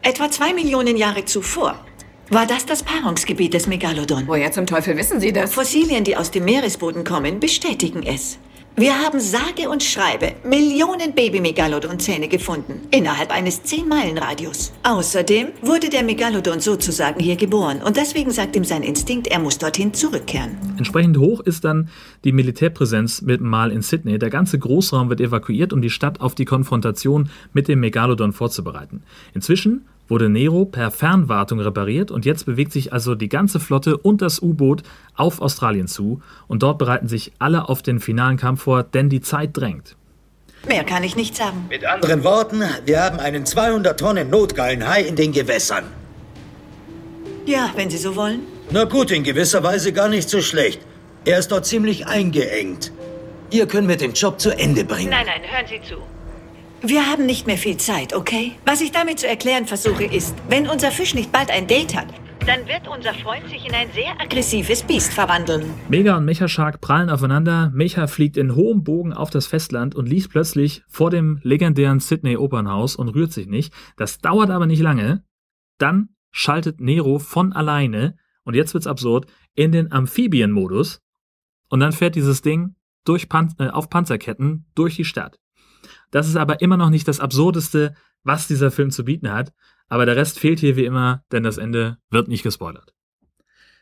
Etwa zwei Millionen Jahre zuvor war das das Paarungsgebiet des Megalodon. Woher zum Teufel wissen Sie das? Fossilien, die aus dem Meeresboden kommen, bestätigen es. Wir haben sage und schreibe Millionen Baby-Megalodon-Zähne gefunden, innerhalb eines 10-Meilen-Radius. Außerdem wurde der Megalodon sozusagen hier geboren und deswegen sagt ihm sein Instinkt, er muss dorthin zurückkehren. Entsprechend hoch ist dann die Militärpräsenz mit Mal in Sydney. Der ganze Großraum wird evakuiert, um die Stadt auf die Konfrontation mit dem Megalodon vorzubereiten. Inzwischen wurde Nero per Fernwartung repariert und jetzt bewegt sich also die ganze Flotte und das U-Boot auf Australien zu und dort bereiten sich alle auf den finalen Kampf vor, denn die Zeit drängt. Mehr kann ich nicht sagen. Mit anderen Worten, wir haben einen 200 Tonnen Notgallenhai in den Gewässern. Ja, wenn Sie so wollen. Na gut, in gewisser Weise gar nicht so schlecht. Er ist dort ziemlich eingeengt. Hier können wir den Job zu Ende bringen. Nein, nein, hören Sie zu. Wir haben nicht mehr viel Zeit, okay? Was ich damit zu erklären versuche ist, wenn unser Fisch nicht bald ein Date hat, dann wird unser Freund sich in ein sehr aggressives Biest verwandeln. Mega und Mechashark prallen aufeinander. Mecha fliegt in hohem Bogen auf das Festland und liegt plötzlich vor dem legendären Sydney Opernhaus und rührt sich nicht. Das dauert aber nicht lange. Dann schaltet Nero von alleine, und jetzt wird's absurd, in den Amphibienmodus. Und dann fährt dieses Ding durch Pan äh, auf Panzerketten durch die Stadt. Das ist aber immer noch nicht das Absurdeste, was dieser Film zu bieten hat. Aber der Rest fehlt hier wie immer, denn das Ende wird nicht gespoilert.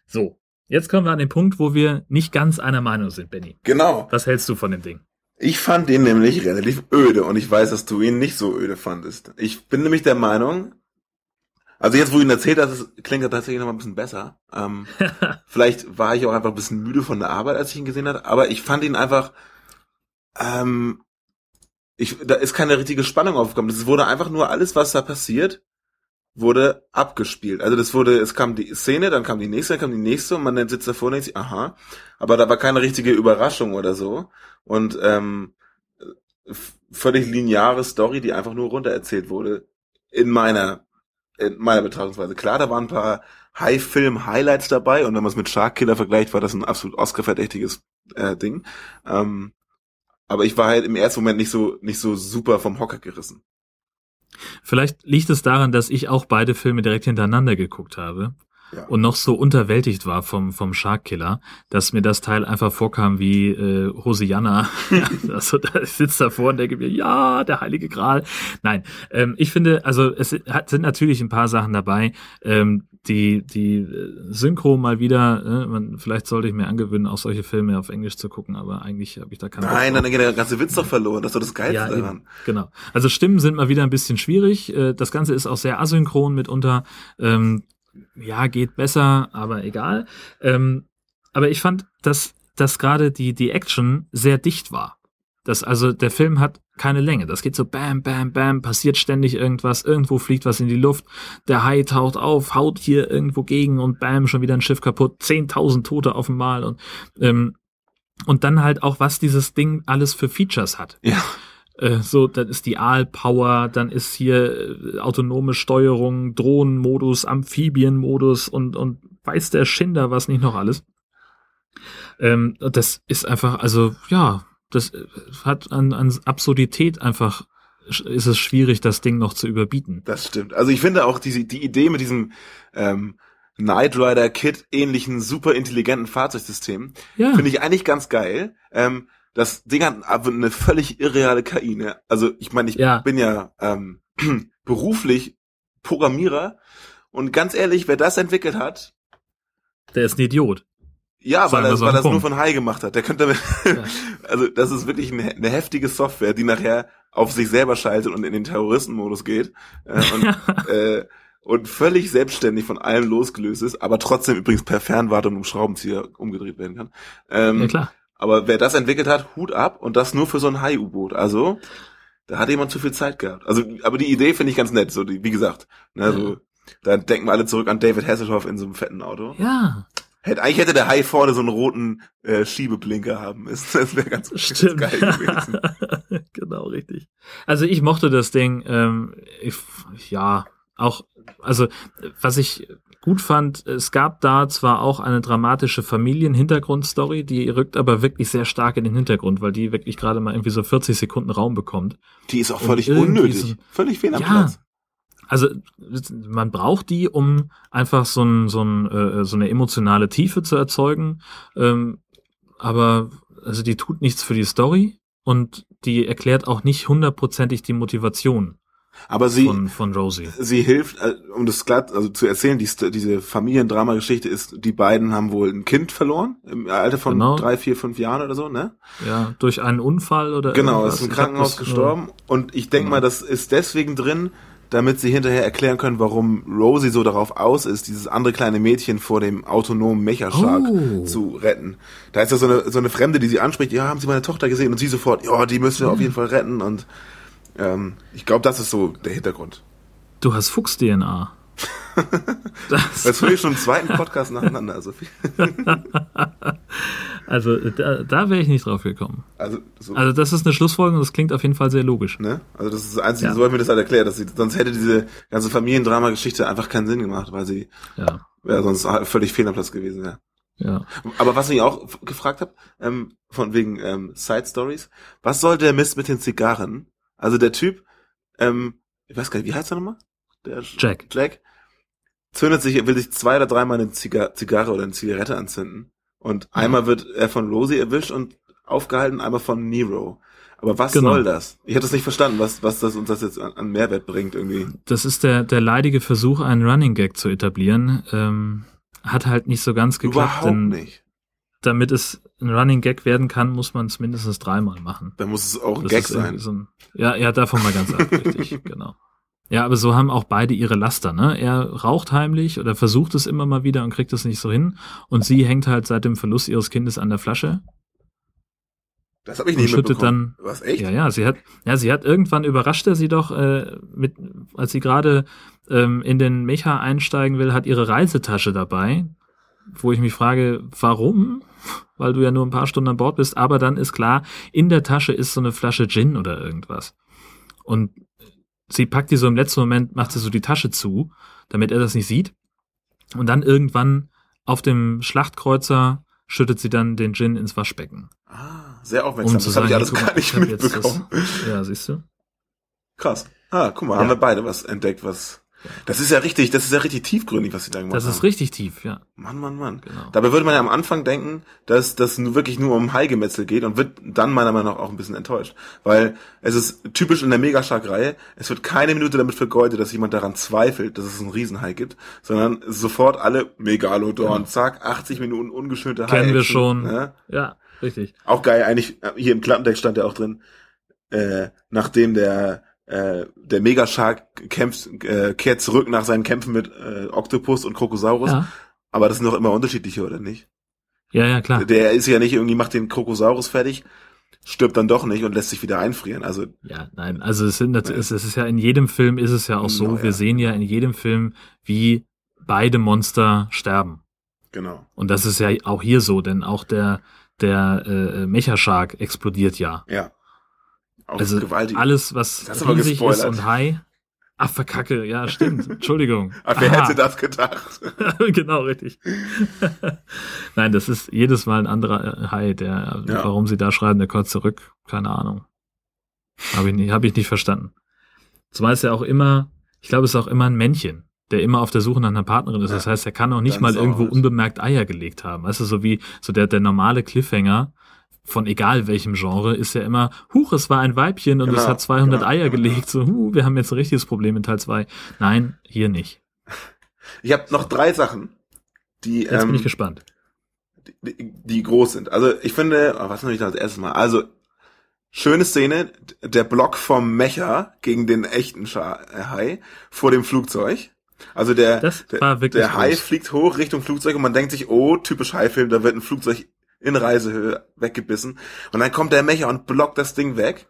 So, jetzt kommen wir an den Punkt, wo wir nicht ganz einer Meinung sind, Benny. Genau. Was hältst du von dem Ding? Ich fand ihn nämlich relativ öde und ich weiß, dass du ihn nicht so öde fandest. Ich bin nämlich der Meinung, also jetzt, wo du ihn erzählt hast, klingt er tatsächlich noch mal ein bisschen besser. Ähm, vielleicht war ich auch einfach ein bisschen müde von der Arbeit, als ich ihn gesehen habe, aber ich fand ihn einfach, ähm, ich, da ist keine richtige Spannung aufgekommen. Es wurde einfach nur alles, was da passiert, wurde abgespielt. Also das wurde, es kam die Szene, dann kam die nächste, dann kam die nächste und man dann sitzt davor und denkt sich, aha, aber da war keine richtige Überraschung oder so. Und ähm, völlig lineare Story, die einfach nur runtererzählt wurde, in meiner in meiner Betrachtungsweise. Klar, da waren ein paar High-Film-Highlights dabei und wenn man es mit Shark Killer vergleicht, war das ein absolut Oscar-verdächtiges äh, Ding. Ähm, aber ich war halt im ersten Moment nicht so nicht so super vom Hocker gerissen. Vielleicht liegt es daran, dass ich auch beide Filme direkt hintereinander geguckt habe Ja. und noch so unterwältigt war vom, vom Shark Killer, dass mir das Teil einfach vorkam wie äh, Hosianna. also da ich sitze davor und denke mir, ja, der heilige Gral. Nein, ähm, ich finde, also es hat, sind natürlich ein paar Sachen dabei, ähm, die, die äh, Synchro mal wieder, äh, man, vielleicht sollte ich mir angewöhnen, auch solche Filme auf Englisch zu gucken, aber eigentlich habe ich da keinen Bock Nein, dann geht der ganze Witz doch verloren. Das ist doch das Geilste Ja, daran. eben, genau. Also Stimmen sind mal wieder ein bisschen schwierig. Äh, Das Ganze ist auch sehr asynchron mitunter. Ähm, ja, geht besser, aber egal. Ähm, aber ich fand, dass, dass gerade die, die Action sehr dicht war. Das, also der Film hat keine Länge. Das geht so bam, bam, bam, passiert ständig irgendwas, irgendwo fliegt was in die Luft, der Hai taucht auf, haut hier irgendwo gegen und bam, schon wieder ein Schiff kaputt, 10.000 Tote auf einmal und, ähm, und dann halt auch, was dieses Ding alles für Features hat. Ja. Äh, so, dann ist die Aalpower, dann ist hier äh, autonome Steuerung, Drohnenmodus, Amphibienmodus und, und weiß der Schinder was nicht noch alles. Ähm, das ist einfach, also ja, das äh, hat an, an Absurdität einfach, ist es schwierig, das Ding noch zu überbieten. Das stimmt. Also ich finde auch diese, die Idee mit diesem ähm, Knight Rider Kit ähnlichen super intelligenten Fahrzeugsystem Ja. finde ich eigentlich ganz geil. Ähm, das Ding hat eine völlig irreale KI. Ne? Also ich meine, ich Ja. bin ja ähm, beruflich Programmierer und ganz ehrlich, wer das entwickelt hat, Der ist ein Idiot. Ja, weil er, weil er es nur von Hai gemacht hat. Der könnte damit, also das ist wirklich eine, eine heftige Software, die nachher auf sich selber schaltet und in den Terroristenmodus geht äh, und, äh, und völlig selbstständig von allem losgelöst ist, aber trotzdem übrigens per Fernwartung um Schraubenzieher umgedreht werden kann. Ähm, Ja, klar. Aber wer das entwickelt hat, Hut ab und das nur für so ein Hai-U-Boot. Also da hat jemand zu viel Zeit gehabt. Also, aber die Idee finde ich ganz nett. So, die, wie gesagt, ne, so, da denken wir alle zurück an David Hasselhoff in so einem fetten Auto. Ja. Hätte, eigentlich hätte der Hai vorne so einen roten äh, Schiebeblinker haben müssen. Das wäre ganz, ganz Stimmt. geil gewesen. genau, richtig. Also ich mochte das Ding, ähm, ich, ja, auch, also was ich gut fand, es gab da zwar auch eine dramatische Familien-Hintergrundstory, die rückt aber wirklich sehr stark in den Hintergrund, weil die wirklich gerade mal irgendwie so 40 Sekunden Raum bekommt. Die ist auch völlig unnötig. so- völlig fehl am Ja. Platz. Also man braucht die, um einfach so, ein, so, ein, äh, so eine emotionale Tiefe zu erzeugen. Ähm, aber also die tut nichts für die Story und die erklärt auch nicht hundertprozentig die Motivation Aber sie, von, von Rosie. sie hilft, äh, um das glatt also zu erzählen, die, diese Familiendrama-Geschichte ist, die beiden haben wohl ein Kind verloren, im Alter von Genau. drei, vier, fünf Jahren oder so, ne? Ja, durch einen Unfall oder Genau, irgendwas. ist im Krankenhaus gestorben. Und ich denke Genau. mal, das ist deswegen drin, damit sie hinterher erklären können, warum Rosie so darauf aus ist, dieses andere kleine Mädchen vor dem autonomen Mechashark Oh. zu retten. Da ist ja so eine, so eine Fremde, die sie anspricht, ja, haben Sie meine Tochter gesehen? Und sie sofort, ja, die müssen wir auf jeden Fall retten. Und ähm, ich glaube, das ist so der Hintergrund. Du hast Fuchs-DNA. das, Das höre ich schon im zweiten Podcast nacheinander. Also. also da, da wäre ich nicht drauf gekommen. also, so, Also das ist eine Schlussfolgerung, das klingt auf jeden Fall sehr logisch. ne? also das ist das Einzige, Ja. so hat mir das halt erklärt. Dass sie, sonst hätte diese ganze Familiendrama-Geschichte einfach keinen Sinn gemacht, weil sie Ja, ja, sonst völlig fehl am Platz gewesen wäre. ja. Aber was ich auch gefragt habe, ähm, von wegen ähm, Side Stories, was soll der Mist mit den Zigarren? Also der Typ, ähm, ich weiß gar nicht, wie heißt er nochmal? Der Jack. Jack zündet sich, will sich zwei oder dreimal eine Ziga Zigarre oder eine Zigarette anzünden. Und einmal wird er von Rosie erwischt und aufgehalten, einmal von Nero. Aber was Genau. soll das? Ich hatte das nicht verstanden, was, was das uns das jetzt an, an Mehrwert bringt irgendwie. Das ist der, der leidige Versuch, einen Running Gag zu etablieren. Ähm, hat halt nicht so ganz geklappt. Überhaupt nicht. Damit es ein Running Gag werden kann, muss man es mindestens dreimal machen. Da muss es auch ein Das Gag sein. So ein, ja, ja, davon mal ganz ab, richtig, genau. Ja, aber so haben auch beide ihre Laster, ne? Er raucht heimlich oder versucht es immer mal wieder und kriegt es nicht so hin. Und sie hängt halt seit dem Verlust ihres Kindes an der Flasche. Das habe ich nicht schüttet dann. Was, echt? Ja, ja, sie hat, ja, sie hat irgendwann überrascht er sie doch, äh, mit, als sie gerade ähm, in den Mecha einsteigen will, hat ihre Reisetasche dabei, wo ich mich frage, warum? Weil du ja nur ein paar Stunden an Bord bist, aber dann ist klar, in der Tasche ist so eine Flasche Gin oder irgendwas. Und sie packt die so im letzten Moment, macht sie so die Tasche zu, damit er das nicht sieht. Und dann irgendwann auf dem Schlachtkreuzer schüttet sie dann den Gin ins Waschbecken. Sehr aufmerksam. zu das habe ich sagen, alles guck gar nicht mitbekommen. Das, ja, siehst du? Krass. Ah, guck mal, Ja. haben wir beide was entdeckt, was. Das ist ja richtig, das ist ja richtig tiefgründig, was sie da gemacht Das haben. ist richtig tief, ja. Mann, Mann, Mann. Genau. Dabei würde man ja am Anfang denken, dass das wirklich nur um Haigemetzel geht und wird dann meiner Meinung nach auch ein bisschen enttäuscht. Weil es ist typisch in der Megashark-Reihe, es wird keine Minute damit vergeudet, dass jemand daran zweifelt, dass es einen Riesenhai gibt, sondern sofort alle Megalodon, zack, 80 Minuten ungeschönte Hai. Kennen wir schon. Ne? Ja, richtig. Auch geil, eigentlich, äh, hier im Klappentext stand ja auch drin, äh, nachdem der äh, der Megashark kämpft, äh, kehrt zurück nach seinen Kämpfen mit äh, Octopus und Krokosaurus. Ja. Aber das sind doch immer unterschiedliche, oder nicht? Ja, ja, klar. Der ist ja nicht irgendwie, macht den Krokosaurus fertig, stirbt dann doch nicht und lässt sich wieder einfrieren. Also, Ja, nein, also es sind es, es ist ja in jedem Film ist es ja auch so, Genau, ja. wir sehen ja in jedem Film, wie beide Monster sterben. genau. Und das ist ja auch hier so, denn auch der der äh, Mecha-Shark explodiert ja. Ja. Auch also gewaltig. alles, was Das hast riesig ist und Hai. Ach, verkacke, ja, stimmt. Entschuldigung. Aber wer Aha. hätte das gedacht? genau, richtig. Nein, das ist jedes Mal ein anderer äh, Hai, der, Ja. warum sie da schreiben, der kommt zurück, keine Ahnung. Habe ich, nicht, hab ich nicht verstanden. Zumal es ja auch immer, ich glaube, es ist auch immer ein Männchen, der immer auf der Suche nach einer Partnerin ist. Das heißt, er kann auch nicht Dann mal irgendwo unbemerkt Eier gelegt haben. Weißt du, so wie so der, der normale Cliffhanger von egal welchem Genre ist ja immer, huch, es war ein Weibchen und es Genau, hat 200 genau, Eier genau. gelegt. So, huh, wir haben jetzt ein richtiges Problem in Teil 2. Nein, hier nicht. Ich habe noch drei Sachen, die, Jetzt bin ähm, ich gespannt. die, die groß sind. Also ich finde, oh, was natürlich als erstes mal. Also schöne Szene, der Block vom Mecha gegen den echten Scha äh, Hai vor dem Flugzeug. Also der, der, der Hai fliegt hoch Richtung Flugzeug und man denkt sich, oh, typisch Haifilm, da wird ein Flugzeug in Reisehöhe weggebissen. Und dann kommt der Mecha und blockt das Ding weg.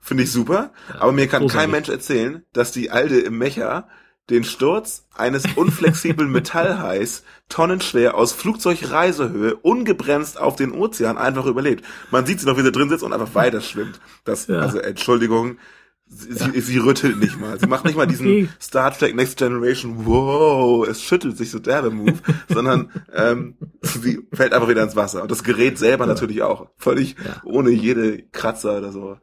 Finde ich super. Aber mir kann großartig. kein Mensch erzählen, dass die Alte im Mecha den Sturz eines unflexiblen Metallhais tonnenschwer aus Flugzeugreisehöhe ungebremst auf den Ozean einfach überlebt. Man sieht sie noch, wie sie drin sitzt und einfach weiter schwimmt. Das, Ja. also Entschuldigung, sie, sie, sie rüttelt nicht mal. Sie macht nicht mal diesen. Star Trek Next Generation, wow, es schüttelt sich so derbe Move, sondern ähm, sie fällt einfach wieder ins Wasser. Und das Gerät selber natürlich auch. Völlig ohne jede Kratzer oder so.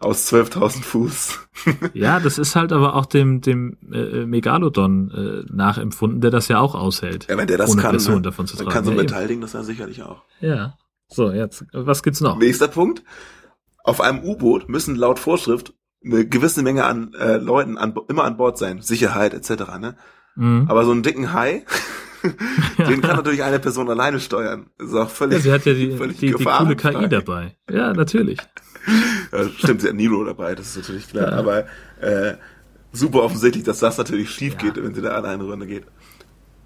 Aus 12.000 Fuß. Ja, das ist halt aber auch dem, dem äh, Megalodon äh, nachempfunden, der das ja auch aushält. Ja, wenn der das ohne kann, Blessuren ne? davon zu dann kann so ein ja. Metallding das ja sicherlich auch. ja. So, jetzt, was gibt's noch? Nächster Punkt. Auf einem U-Boot müssen laut Vorschrift eine gewisse Menge an äh, Leuten an, immer an Bord sein. Sicherheit etc. Ne? Mhm. Aber so einen dicken Hai, den kann natürlich eine Person alleine steuern. Ist auch völlig, Ja, sie hat ja die, völlig die, die coole. KI dabei. Ja, natürlich. Ja, stimmt, sie hat Nero dabei, das ist natürlich klar. Ja. Aber äh, super offensichtlich, dass das natürlich schief geht, wenn sie da alleine eine Runde geht.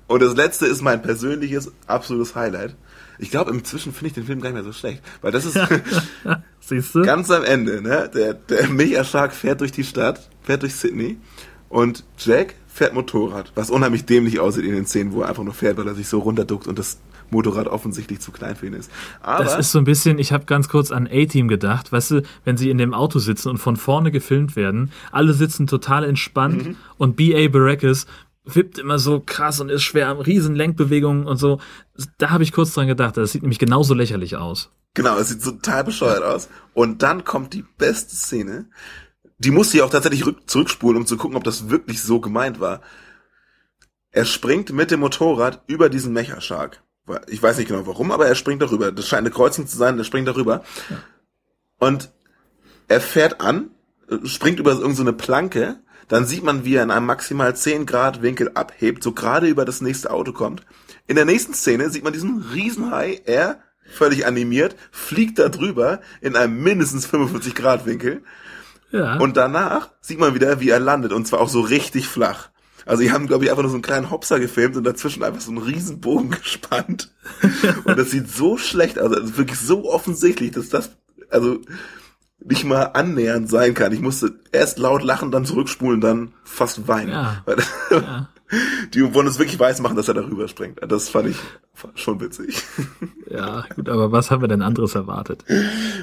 Und das letzte ist mein persönliches, absolutes Highlight. Ich glaube, inzwischen finde ich den Film gar nicht mehr so schlecht. Weil das ist Siehst du? ganz am Ende, ne? Der, der Mecha Shark fährt durch die Stadt, fährt durch Sydney und Jack fährt Motorrad, was unheimlich dämlich aussieht in den Szenen, wo er einfach nur fährt, weil er sich so runterduckt und das Motorrad offensichtlich zu klein für ihn ist. Aber Das ist so ein bisschen, ich habe ganz kurz an A-Team gedacht, weißt du, wenn sie in dem Auto sitzen und von vorne gefilmt werden, alle sitzen total entspannt Mhm. und B.A. Baracus wippt immer so krass und ist schwer, riesen Lenkbewegungen und so. Da habe ich kurz dran gedacht, das sieht nämlich genauso lächerlich aus. Genau, es sieht total bescheuert aus. Und dann kommt die beste Szene. Die musste ich auch tatsächlich rück zurückspulen, um zu gucken, ob das wirklich so gemeint war. Er springt mit dem Motorrad über diesen Mecha-Shark. Ich weiß nicht genau warum, aber er springt darüber. Das scheint eine Kreuzung zu sein, er springt darüber. Und er fährt an, springt über irgendeine so eine Planke, dann sieht man, wie er in einem maximal 10 Grad Winkel abhebt, so gerade über das nächste Auto kommt. In der nächsten Szene sieht man diesen Riesenhai, er völlig animiert, fliegt da drüber in einem mindestens 45 Grad Winkel. Ja. Und danach sieht man wieder, wie er landet und zwar auch so richtig flach. Also die haben, glaube ich, einfach nur so einen kleinen Hopser gefilmt und dazwischen einfach so einen riesen Bogen gespannt. und das sieht so schlecht aus, also wirklich so offensichtlich, dass das, also nicht mal annähernd sein kann. Ich musste erst laut lachen, dann zurückspulen, dann fast weinen. Ja. Ja. Die wollen es wirklich weiß machen, dass er darüber springt. Das fand ich schon witzig. Ja, gut, aber was haben wir denn anderes erwartet?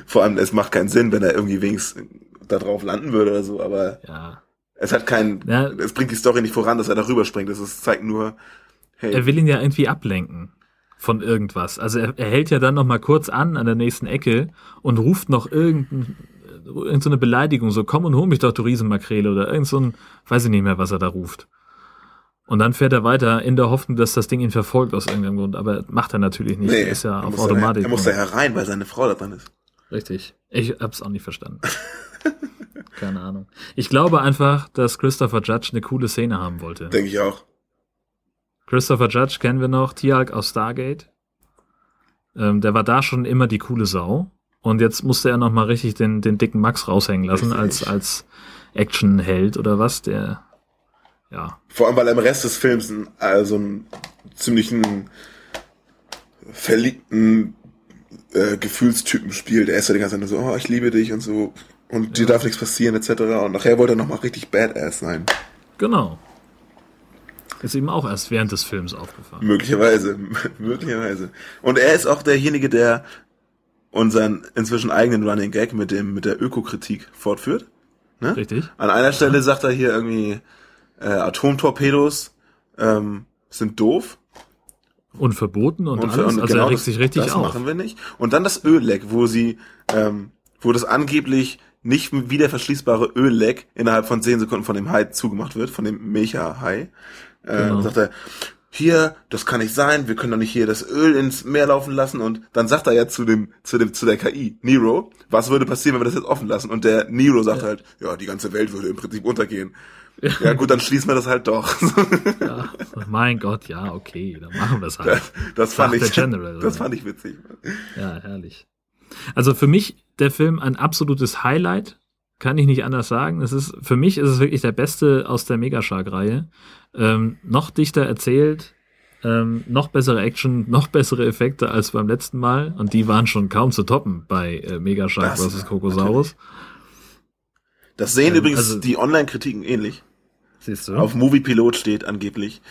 Vor allem, es macht keinen Sinn, wenn er irgendwie wenigstens da drauf landen würde oder so, aber Ja. es hat keinen, Ja. es bringt die Story nicht voran, dass er darüber springt. Es zeigt nur, hey, Er will ihn ja irgendwie ablenken von irgendwas. Also er, er hält ja dann noch mal kurz an an der nächsten Ecke und ruft noch irgendein, irgend so eine Beleidigung, so komm und hol mich doch, du Riesenmakrele oder irgend so ein, weiß ich nicht mehr, was er da ruft. Und dann fährt er weiter in der Hoffnung, dass das Ding ihn verfolgt aus irgendeinem Grund. Aber macht er natürlich nicht. nee, er ist ja auf Automatik. Da, er muss da herein, weil seine Frau da dran ist. Richtig. Ich hab's auch nicht verstanden. Keine Ahnung. Ich glaube einfach, dass Christopher Judge eine coole Szene haben wollte. Denke ich auch. Christopher Judge kennen wir noch, Tialk aus Stargate. Ähm, der war da schon immer die coole Sau. Und jetzt musste er noch mal richtig den, den dicken Max raushängen lassen als, als Actionheld oder was, der, ja. Vor allem, weil er im Rest des Films einen, also einen ziemlichen verliebten äh, Gefühlstypen spielt. Er ist ja die ganze Zeit nur so, oh, ich liebe dich und so und dir darf nichts passieren etc. Und nachher wollte er noch mal richtig Badass sein. Genau. Ist ihm auch erst während des Films aufgefallen. Möglicherweise, möglicherweise. Und er ist auch derjenige, der unseren inzwischen eigenen Running Gag mit dem mit der Ökokritik fortführt. Ne? Richtig. An einer Stelle sagt er hier irgendwie äh, Atomtorpedos ähm, sind doof. Und verboten und, Und, alles. und also genau er regt das, sich richtig das auf. machen wir nicht. Und dann das Ölleck, wo sie, ähm, wo das angeblich nicht wieder verschließbare Ölleck innerhalb von 10 Sekunden von dem Hai zugemacht wird, von dem Mecha-Hai. Äh, Genau. sagt er, hier, das kann nicht sein, wir können doch nicht hier das Öl ins Meer laufen lassen. Und dann sagt er ja zu dem, zu dem, zu der KI, Nero, was würde passieren, wenn wir das jetzt offen lassen? Und der Nero sagt halt, ja, die ganze Welt würde im Prinzip untergehen. Ja gut, dann schließen wir das halt doch. Ja, mein Gott, ja, okay, dann machen wir es halt. Das, das fand ich, General, das fand ich witzig. Ja, herrlich. Also für mich der Film ein absolutes Highlight, kann ich nicht anders sagen. Es ist für mich ist es wirklich der beste aus der Megashark-Reihe. Ähm, noch dichter erzählt, ähm, noch bessere Action, noch bessere Effekte als beim letzten Mal und die waren schon kaum zu toppen bei äh, Megashark Das, vs. Krokosaurus. Das sehen Ähm, übrigens also- die Online-Kritiken ähnlich. Siehst du? Auf Moviepilot steht angeblich,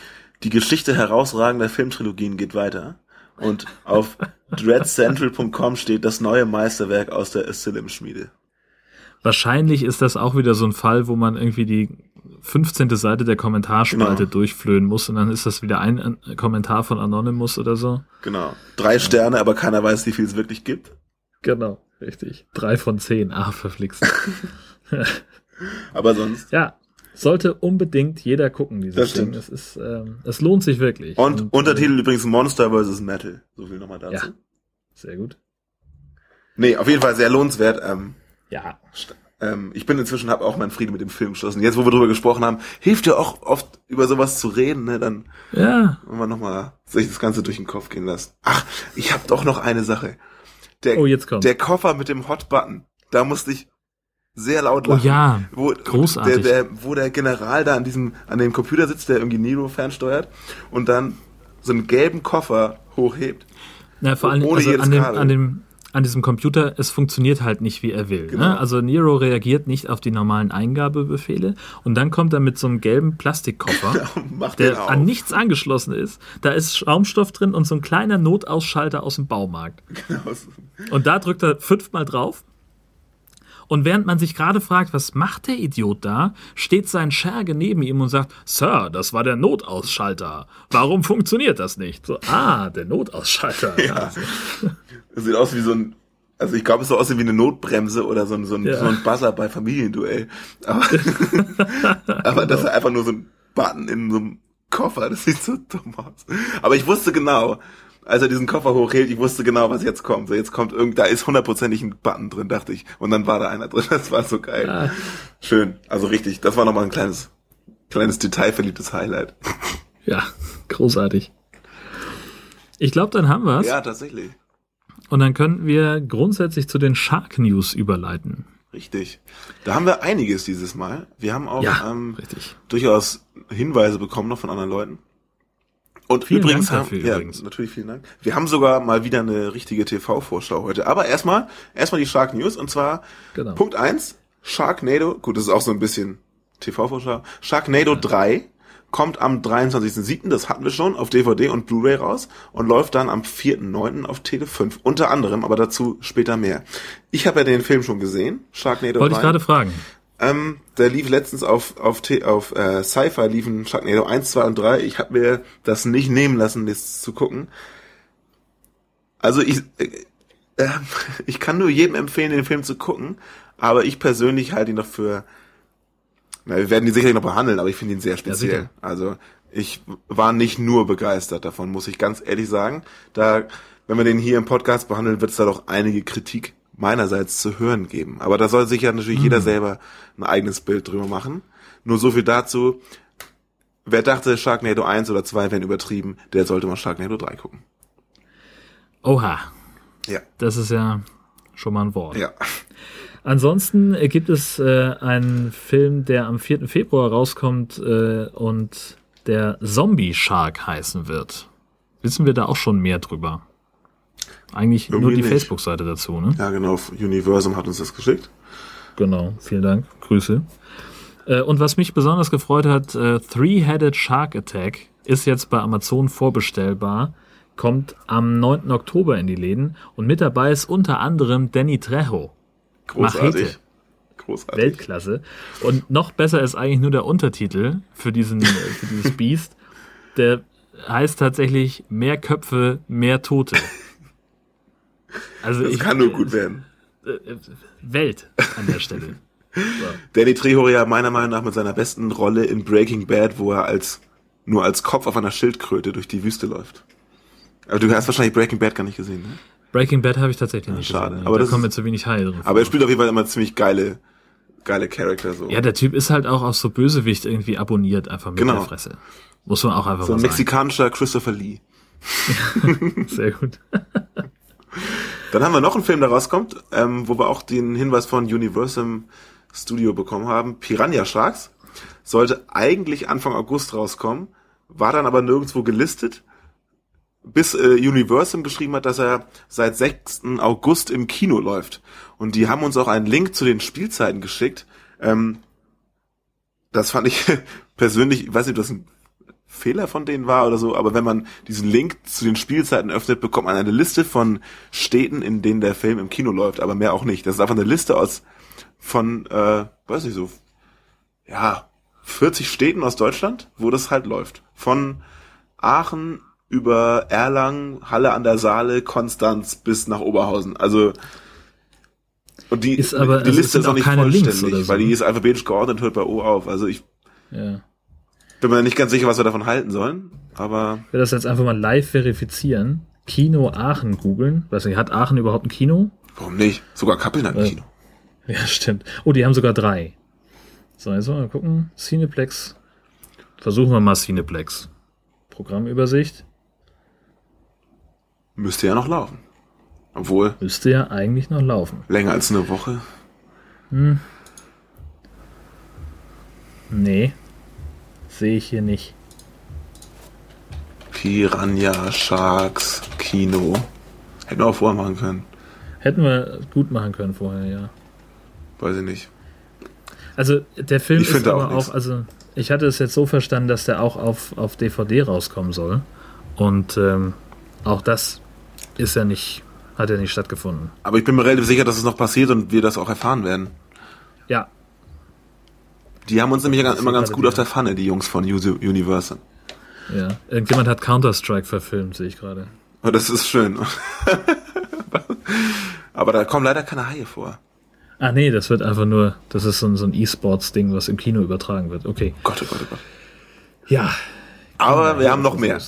die Geschichte herausragender Filmtrilogien geht weiter. Und auf dreadcentral.com steht das neue Meisterwerk aus der Asylum-Schmiede. Wahrscheinlich ist das auch wieder so ein Fall, wo man irgendwie die 15. Seite der Kommentarspalte Genau. durchflöhen muss und dann ist das wieder ein äh, Kommentar von Anonymous oder so. Genau. Drei Sterne, aber keiner weiß, wie viel es wirklich gibt. Genau, richtig. Drei von zehn. Ah, verflixt. Aber sonst. Ja, sollte unbedingt jeder gucken, dieses Das Ding. Es ist, ähm, es lohnt sich wirklich. Und, Untertitel übrigens Monster vs. Metal. So viel nochmal dazu. Ja. Sehr gut. Nee, auf jeden Fall sehr lohnenswert. Ähm, Ja. Ähm, ich bin inzwischen, habe auch meinen Frieden mit dem Film geschlossen. Jetzt, wo wir drüber gesprochen haben, hilft ja auch oft über sowas zu reden, ne? Dann Ja. wenn man nochmal sich das Ganze durch den Kopf gehen lässt. Ach, ich habe doch noch eine Sache. Der, Oh, jetzt kommt's. der Koffer mit dem Hot-Button, da musste ich sehr laut Oh lachen. ja, wo, großartig. Der, der, wo der General da an diesem, an dem Computer sitzt, der irgendwie Nero fernsteuert und dann so einen gelben Koffer hochhebt. Na, vor allem Ohne also an, dem, an, dem, an diesem Computer, es funktioniert halt nicht, wie er will. Genau. Ne? Also Nero reagiert nicht auf die normalen Eingabebefehle und dann kommt er mit so einem gelben Plastikkoffer, den der auf. an nichts angeschlossen ist. Da ist Schaumstoff drin und so ein kleiner Notausschalter aus dem Baumarkt. Genau. Und da drückt er fünfmal drauf. Und während man sich gerade fragt, was macht der Idiot da, steht sein Scherge neben ihm und sagt, Sir, das war der Notausschalter. Warum funktioniert das nicht? So, ah, der Notausschalter. Ja. Das sieht aus wie so ein, also ich glaube, es soll aussehen wie eine Notbremse oder so ein, so ein, Ja. so ein Buzzer bei Familienduell. Aber, aber das ist einfach nur so ein Button in so einem Koffer. Das sieht so dumm aus. Aber ich wusste genau, als er diesen Koffer hochhielt, ich wusste genau, was jetzt kommt. So, jetzt kommt irgend, da ist hundertprozentig ein Button drin, dachte ich. Und dann war da einer drin. Das war so geil. Ja. Schön. Also richtig. Das war nochmal ein kleines, kleines detailverliebtes Highlight. Ja, großartig. Ich glaube, dann haben wir's. Ja, tatsächlich. Und dann könnten wir grundsätzlich zu den Shark News überleiten. Richtig. Da haben wir einiges dieses Mal. Wir haben auch Ja, ähm, richtig. durchaus Hinweise bekommen noch von anderen Leuten. Und Vielen übrigens Dank haben, ja, übrigens. natürlich vielen Dank. Wir haben sogar mal wieder eine richtige TV-Vorschau heute. Aber erstmal, erstmal die Shark News und zwar Genau. Punkt eins Sharknado, gut, das ist auch so ein bisschen TV-Vorschau. Sharknado 3 kommt am 23.07., das hatten wir schon, auf DVD und Blu-ray raus und läuft dann am 4.09. auf Tele 5. Unter anderem, aber dazu später mehr. Ich habe ja den Film schon gesehen, Sharknado Wollte 3. ich gerade fragen. Ähm, der lief letztens auf auf T auf äh, Sci-Fi liefen Sharknado 1, 2 und 3. Ich habe mir das nicht nehmen lassen, das zu gucken. Also ich äh, äh, ich kann nur jedem empfehlen, den Film zu gucken, aber ich persönlich halte ihn noch für wir werden ihn sicherlich noch behandeln, aber ich finde ihn sehr speziell. sicher. also ich war nicht nur begeistert davon, muss ich ganz ehrlich sagen. Da, wenn wir den hier im Podcast behandeln, wird es da doch einige Kritik meinerseits zu hören geben. Aber da soll sich ja natürlich Mhm. jeder selber ein eigenes Bild drüber machen. Nur so viel dazu. Wer dachte, Sharknado 1 oder 2 wären übertrieben, der sollte mal Sharknado 3 gucken. Oha. Ja. Das ist ja schon mal ein Wort. Ja. Ansonsten äh, gibt es äh, einen Film, der am 4. Februar rauskommt äh, und der Zombie Shark heißen wird. Wissen wir da auch schon mehr drüber? Eigentlich nur Irgendwie die nicht. Facebook-Seite dazu, ne? Ja, genau. Universum hat uns das geschickt. Genau, vielen Dank. Grüße. Äh, und was mich besonders gefreut hat, äh, Three-Headed Shark Attack ist jetzt bei Amazon vorbestellbar, kommt am 9. Oktober in die Läden und mit dabei ist unter anderem Danny Trejo. Großartig. Machete. Großartig. Weltklasse. Und noch besser ist eigentlich nur der Untertitel für diesen, für dieses Biest. Der heißt tatsächlich mehr Köpfe, mehr Tote. Also Das ich, kann nur gut werden. äh, äh, Welt an der Stelle. Danny Trejo ja meiner Meinung nach mit seiner besten Rolle in Breaking Bad, wo er als nur als Kopf auf einer Schildkröte durch die Wüste läuft. Aber du hast wahrscheinlich Breaking Bad gar nicht gesehen, ne? Breaking Bad habe ich tatsächlich nicht schade. gesehen. Aber da das kommen mir zu wenig Haie drin. Aber er spielt auf jeden Fall immer ziemlich geile, geile Charakter so. Ja, der Typ ist halt auch auf so Bösewicht irgendwie abonniert, einfach mit Genau. der Fresse. Muss man auch einfach so mal ein sagen. mexikanischer Christopher Lee. Sehr gut. Dann haben wir noch einen Film, der rauskommt, ähm, wo wir auch den Hinweis von Universal Studio bekommen haben. Piranha Sharks sollte eigentlich Anfang August rauskommen, war dann aber nirgendwo gelistet, bis äh, Universal geschrieben hat, dass er seit 6. August im Kino läuft. Und die haben uns auch einen Link zu den Spielzeiten geschickt. Ähm, das fand ich persönlich, ich weiß nicht, ob das ein Fehler von denen war oder so, aber wenn man diesen Link zu den Spielzeiten öffnet, bekommt man eine Liste von Städten, in denen der Film im Kino läuft, aber mehr auch nicht. Das ist einfach eine Liste aus von, äh, weiß nicht so, ja, 40 Städten aus Deutschland, wo das halt läuft. Von Aachen über Erlangen, Halle an der Saale, Konstanz bis nach Oberhausen. Also und die, Ist aber- die also Liste ist auch nicht vollständig, so, weil die ne? ist alphabetisch geordnet, hört bei O auf. Also ich Ja. bin mir nicht ganz sicher, was wir davon halten sollen, aber Ich will das jetzt einfach mal live verifizieren. Kino Aachen googeln. Weiß nicht, hat Aachen überhaupt ein Kino? warum nicht? Sogar Kappeln hat ein Äh, Kino. Ja, stimmt. Oh, die haben sogar drei. So, jetzt mal gucken. Cineplex. Versuchen wir mal Cineplex. Programmübersicht. Müsste ja noch laufen. Obwohl, Müsste ja eigentlich noch laufen. länger als eine Woche. Hm. Nee. Sehe ich hier nicht. Piranha, Sharks, Kino. Hätten wir auch vorher machen können. Hätten wir gut machen können vorher, ja. Weiß ich nicht. Also der Film Ich ist aber auch auch, also ich hatte es jetzt so verstanden, dass der auch auf, auf DVD rauskommen soll. Und ähm, auch das ist ja nicht, hat ja nicht stattgefunden. Aber ich bin mir relativ sicher, dass es noch passiert und wir das auch erfahren werden. Ja. Die haben uns nämlich immer ganz gut auf der Pfanne, die Jungs von Universal. Ja. Irgendjemand hat Counter-Strike verfilmt, sehe ich gerade. Und das ist schön. Aber da kommen leider keine Haie vor. Ah nee, das wird einfach nur, das ist so ein, so ein E-Sports-Ding, was im Kino übertragen wird. Okay. Gott, oh Gott, oh Gott. Ja. Aber wir haben noch mehr.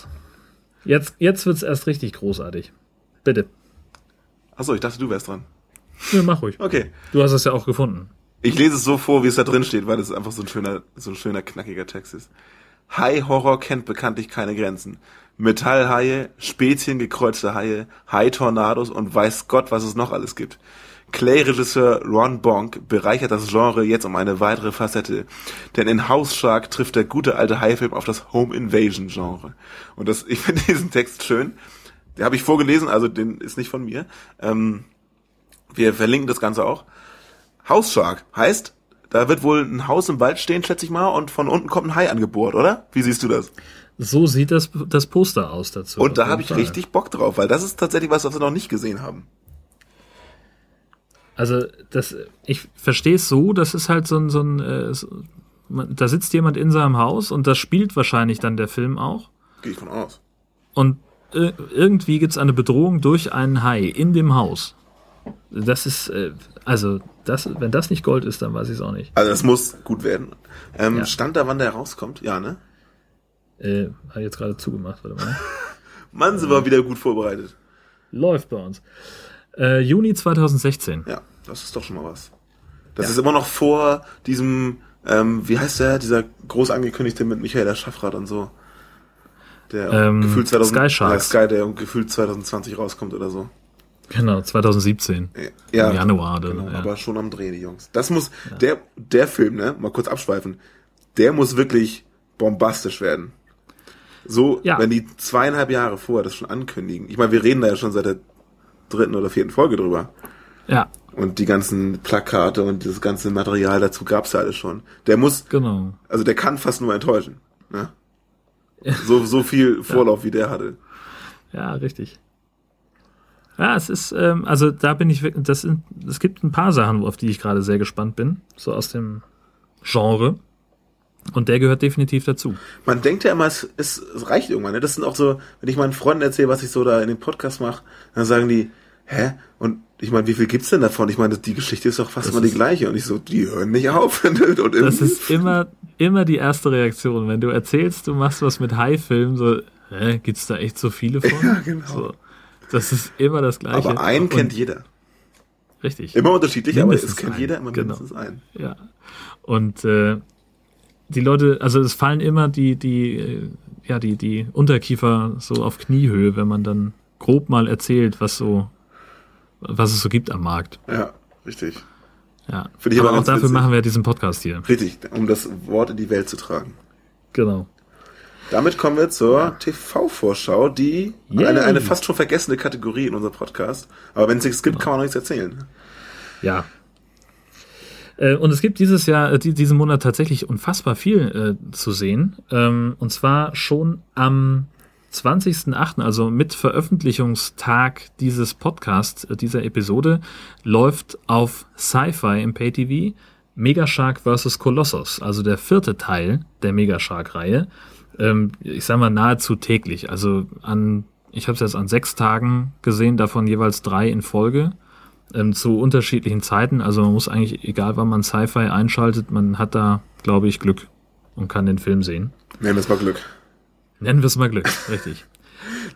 Jetzt, jetzt wird's erst richtig großartig. Bitte. Achso, ich dachte, du wärst dran. Ja, mach ruhig. Okay. Du hast es ja auch gefunden. Ich lese es so vor, wie es da drin steht, weil es einfach so ein schöner, so ein schöner, knackiger Text ist. High Horror kennt bekanntlich keine Grenzen. Metallhaie, Speziengekreuzte Haie, Hai-Tornados und weiß Gott, was es noch alles gibt. Clay-Regisseur Ron Bonk bereichert das Genre jetzt um eine weitere Facette. Denn in House Shark trifft der gute alte Haifilm auf das Home Invasion Genre. Und das, ich finde diesen Text schön. Den habe ich vorgelesen, also den ist nicht von mir. Ähm, wir verlinken das Ganze auch. House Shark heißt, da wird wohl ein Haus im Wald stehen, schätze ich mal, und von unten kommt ein Hai angebohrt, oder? Wie siehst du das? So sieht das, das Poster aus dazu. Und da habe ich Fall. richtig Bock drauf, weil das ist tatsächlich was, was wir noch nicht gesehen haben. Also, das, ich verstehe es so, das ist halt so ein, so ein äh, so, da sitzt jemand in seinem Haus und das spielt wahrscheinlich dann der Film auch. Gehe ich von aus. Und irgendwie gibt es eine Bedrohung durch einen Hai in dem Haus. Das ist, äh, also, das, wenn das nicht Gold ist, dann weiß ich es auch nicht. Also, das muss gut werden. Ähm, ja. Stand da, wann der rauskommt? Ja, ne? Äh, hat jetzt gerade zugemacht, warte mal. Mann, sind wir wieder gut vorbereitet. Läuft bei uns. Äh, Juni 2016. Ja, das ist doch schon mal was. Das ja. ist immer noch vor diesem, ähm, wie heißt der, dieser groß angekündigte mit Michael Schaffrath und so. Der ähm, gefühlt 2000, Sky Sharks. Sky, der gefühlt 2020 rauskommt oder so. Genau, 2017. Ja, Im Januar. Dann, genau, ja. aber schon am Dreh, die Jungs. Das muss, ja. der, der Film, ne, mal kurz abschweifen, der muss wirklich bombastisch werden. So, ja. wenn die zweieinhalb Jahre vorher das schon ankündigen. Ich meine, wir reden da ja schon seit der dritten oder vierten Folge drüber. Ja. Und die ganzen Plakate und das ganze Material dazu gab's ja alles schon. Der muss, genau. also der kann fast nur enttäuschen. Ne? So, so viel Vorlauf, ja. wie der hatte. Ja, richtig. Ja, es ist, ähm, also da bin ich wirklich, das sind, es gibt ein paar Sachen, auf die ich gerade sehr gespannt bin, so aus dem Genre. Und der gehört definitiv dazu. Man denkt ja immer, es, es, es reicht irgendwann. Ne? Das sind auch so, wenn ich meinen Freunden erzähle, was ich so da in dem Podcast mache, dann sagen die, hä? Und ich meine, wie viel gibt's denn davon? Ich meine, die Geschichte ist doch fast das immer die gleiche. Und ich so, die hören nicht auf. und das ist immer, immer die erste Reaktion. Wenn du erzählst, du machst was mit High-Filmen, so, hä, gibt's da echt so viele von? Ja, genau. So, das ist immer das Gleiche. Aber einen und, kennt jeder. Richtig. Immer unterschiedlich, mindestens aber es kennt einen. jeder immer genau. mindestens einen. Ja. Und äh, die Leute, also es fallen immer die, die, äh, ja, die, die Unterkiefer so auf Kniehöhe, wenn man dann grob mal erzählt, was so, was es so gibt am Markt. Ja, richtig. Ja. Finde ich aber, aber auch dafür witzig. machen wir diesen Podcast hier. Richtig, um das Wort in die Welt zu tragen. Genau. Damit kommen wir zur ja. TV-Vorschau, die eine, eine fast schon vergessene Kategorie in unserem Podcast. Aber wenn es nichts gibt, genau. kann man noch nichts erzählen. Ja, äh, und es gibt dieses Jahr, äh, diesen Monat tatsächlich unfassbar viel äh, zu sehen. Ähm, und zwar schon am 20.08., also mit Veröffentlichungstag dieses Podcasts, äh, dieser Episode, läuft auf Sci-Fi im Pay-TV Megashark vs. Colossus, also der vierte Teil der Megashark-Reihe. Ähm, ich sag mal nahezu täglich. Also an, ich habe es jetzt an sechs Tagen gesehen, davon jeweils drei in Folge ähm, zu unterschiedlichen Zeiten. Also man muss eigentlich, egal wann man Sci-Fi einschaltet, man hat da, glaube ich, Glück und kann den Film sehen. Nennen wir es mal Glück. Nennen wir es mal Glück, richtig.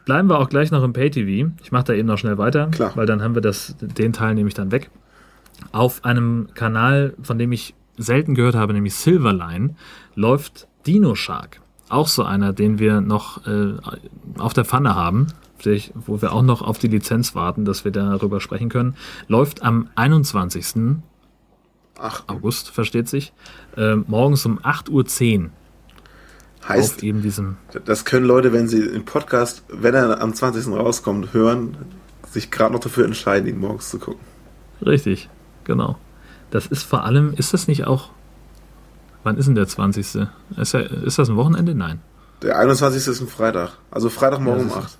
Bleiben wir auch gleich noch im Pay-TV. Ich mache da eben noch schnell weiter, Klar. weil dann haben wir das, den Teil nämlich dann weg. Auf einem Kanal, von dem ich selten gehört habe, nämlich Silverline, läuft Dino Shark. Auch so einer, den wir noch äh, auf der Pfanne haben wo wir auch noch auf die Lizenz warten, dass wir darüber sprechen können, läuft am 21. Ach. August, versteht sich, äh, morgens um 8.10 Uhr. Heißt, eben diesem das können Leute, wenn sie den Podcast, wenn er am 20. rauskommt, hören, sich gerade noch dafür entscheiden, ihn morgens zu gucken. Richtig, genau. Das ist vor allem, ist das nicht auch, wann ist denn der 20.? Ist, ja, ist das ein Wochenende? Nein. Der 21. ist ein Freitag. Also Freitagmorgen ja, um 8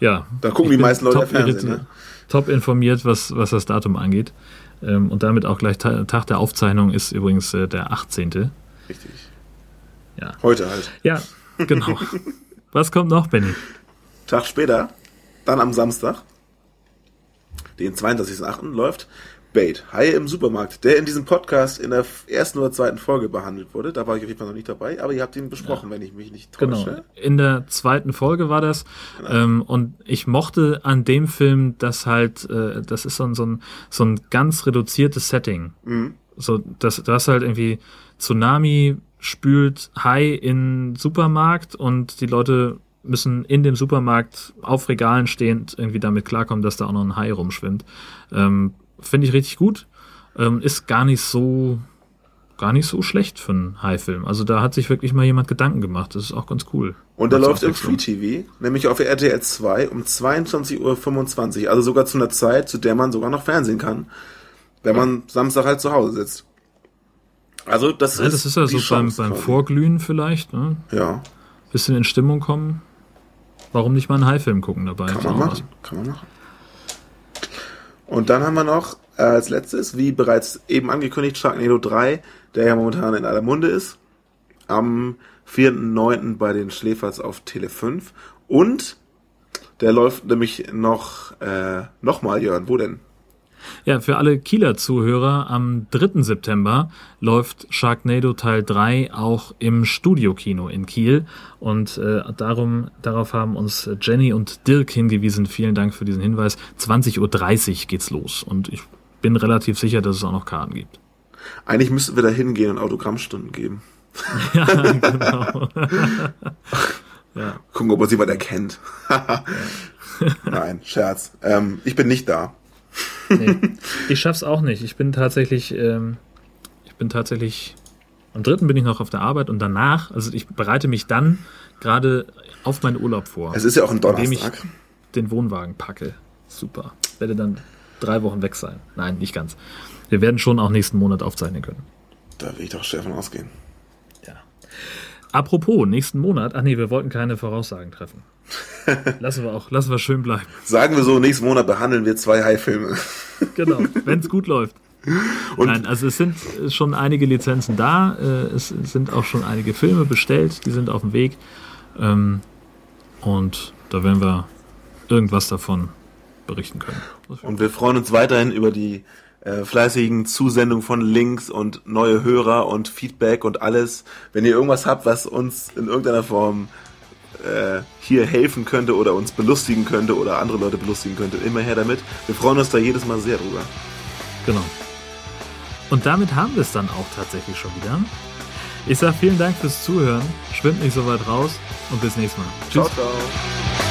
ja. Da gucken die meisten Leute Fernsehen. Ne? Top informiert, was, was das Datum angeht. Ähm, und damit auch gleich Tag der Aufzeichnung ist übrigens äh, der 18. Richtig. Ja. Heute halt. Ja, genau. was kommt noch, Benny? Tag später, dann am Samstag, den 32.8. läuft Bait, Haie im Supermarkt, der in diesem Podcast in der ersten oder zweiten Folge behandelt wurde. Da war ich auf jeden Fall noch nicht dabei, aber ihr habt ihn besprochen, ja. wenn ich mich nicht täusche. Genau, in der zweiten Folge war das. Genau. Ähm, und ich mochte an dem Film, dass halt, äh, das ist so ein, so ein, so ein ganz reduziertes Setting. Mhm. So, das, du hast halt irgendwie Tsunami spült Hai in Supermarkt und die Leute müssen in dem Supermarkt auf Regalen stehend irgendwie damit klarkommen, dass da auch noch ein Hai rumschwimmt. Ähm, Finde ich richtig gut. Ähm, ist gar nicht so gar nicht so schlecht für einen Hai-Film. Also da hat sich wirklich mal jemand Gedanken gemacht. Das ist auch ganz cool. Und der läuft im Free TV, nämlich auf RTL 2 um 22.25 Uhr. Also sogar zu einer Zeit, zu der man sogar noch Fernsehen kann, wenn man Samstag halt zu Hause sitzt. Also das ja, ist das ist ja so beim, beim Vorglühen vielleicht. Ne? Ja. Bisschen in Stimmung kommen. Warum nicht mal einen Hai-Film gucken dabei? Kann man machen. Kann man machen. Und dann haben wir noch äh, als letztes, wie bereits eben angekündigt, Sharknado 3, der ja momentan in aller Munde ist. Am 4.9. bei den Schläferz auf Tele 5. Und der läuft nämlich noch, äh, nochmal, Jörn, wo denn? Ja, für alle Kieler Zuhörer, am 3. September läuft Sharknado Teil 3 auch im Studiokino in Kiel. Und äh, darum, darauf haben uns Jenny und Dirk hingewiesen. Vielen Dank für diesen Hinweis. 20.30 Uhr geht's los. Und ich bin relativ sicher, dass es auch noch Karten gibt. Eigentlich müssten wir da hingehen und Autogrammstunden geben. ja, genau. ja. Gucken, ob uns jemand erkennt. Nein, Scherz. Ähm, ich bin nicht da. Nee, ich schaff's auch nicht. Ich bin tatsächlich, ähm, ich bin tatsächlich, am dritten bin ich noch auf der Arbeit und danach, also ich bereite mich dann gerade auf meinen Urlaub vor. Es ist ja auch ein Donnerstag. Indem ich den Wohnwagen packe. Super. Werde dann drei Wochen weg sein. Nein, nicht ganz. Wir werden schon auch nächsten Monat aufzeichnen können. Da will ich doch schwer von ausgehen. Apropos, nächsten Monat, ach nee, wir wollten keine Voraussagen treffen. lassen wir auch, lassen wir schön bleiben. Sagen wir so, nächsten Monat behandeln wir zwei High-Filme. genau, wenn es gut läuft. Und Nein, also es sind schon einige Lizenzen da, äh, es sind auch schon einige Filme bestellt, die sind auf dem Weg. Ähm, und da werden wir irgendwas davon berichten können. Und wir freuen uns weiterhin über die äh, fleißigen Zusendungen von Links und neue Hörer und Feedback und alles. Wenn ihr irgendwas habt, was uns in irgendeiner Form äh, hier helfen könnte oder uns belustigen könnte oder andere Leute belustigen könnte, immer her damit. Wir freuen uns da jedes Mal sehr drüber. Genau. Und damit haben wir es dann auch tatsächlich schon wieder. Ich sage vielen Dank fürs Zuhören. Schwimmt nicht so weit raus und bis nächstes Mal. Tschüss. Ciao, ciao.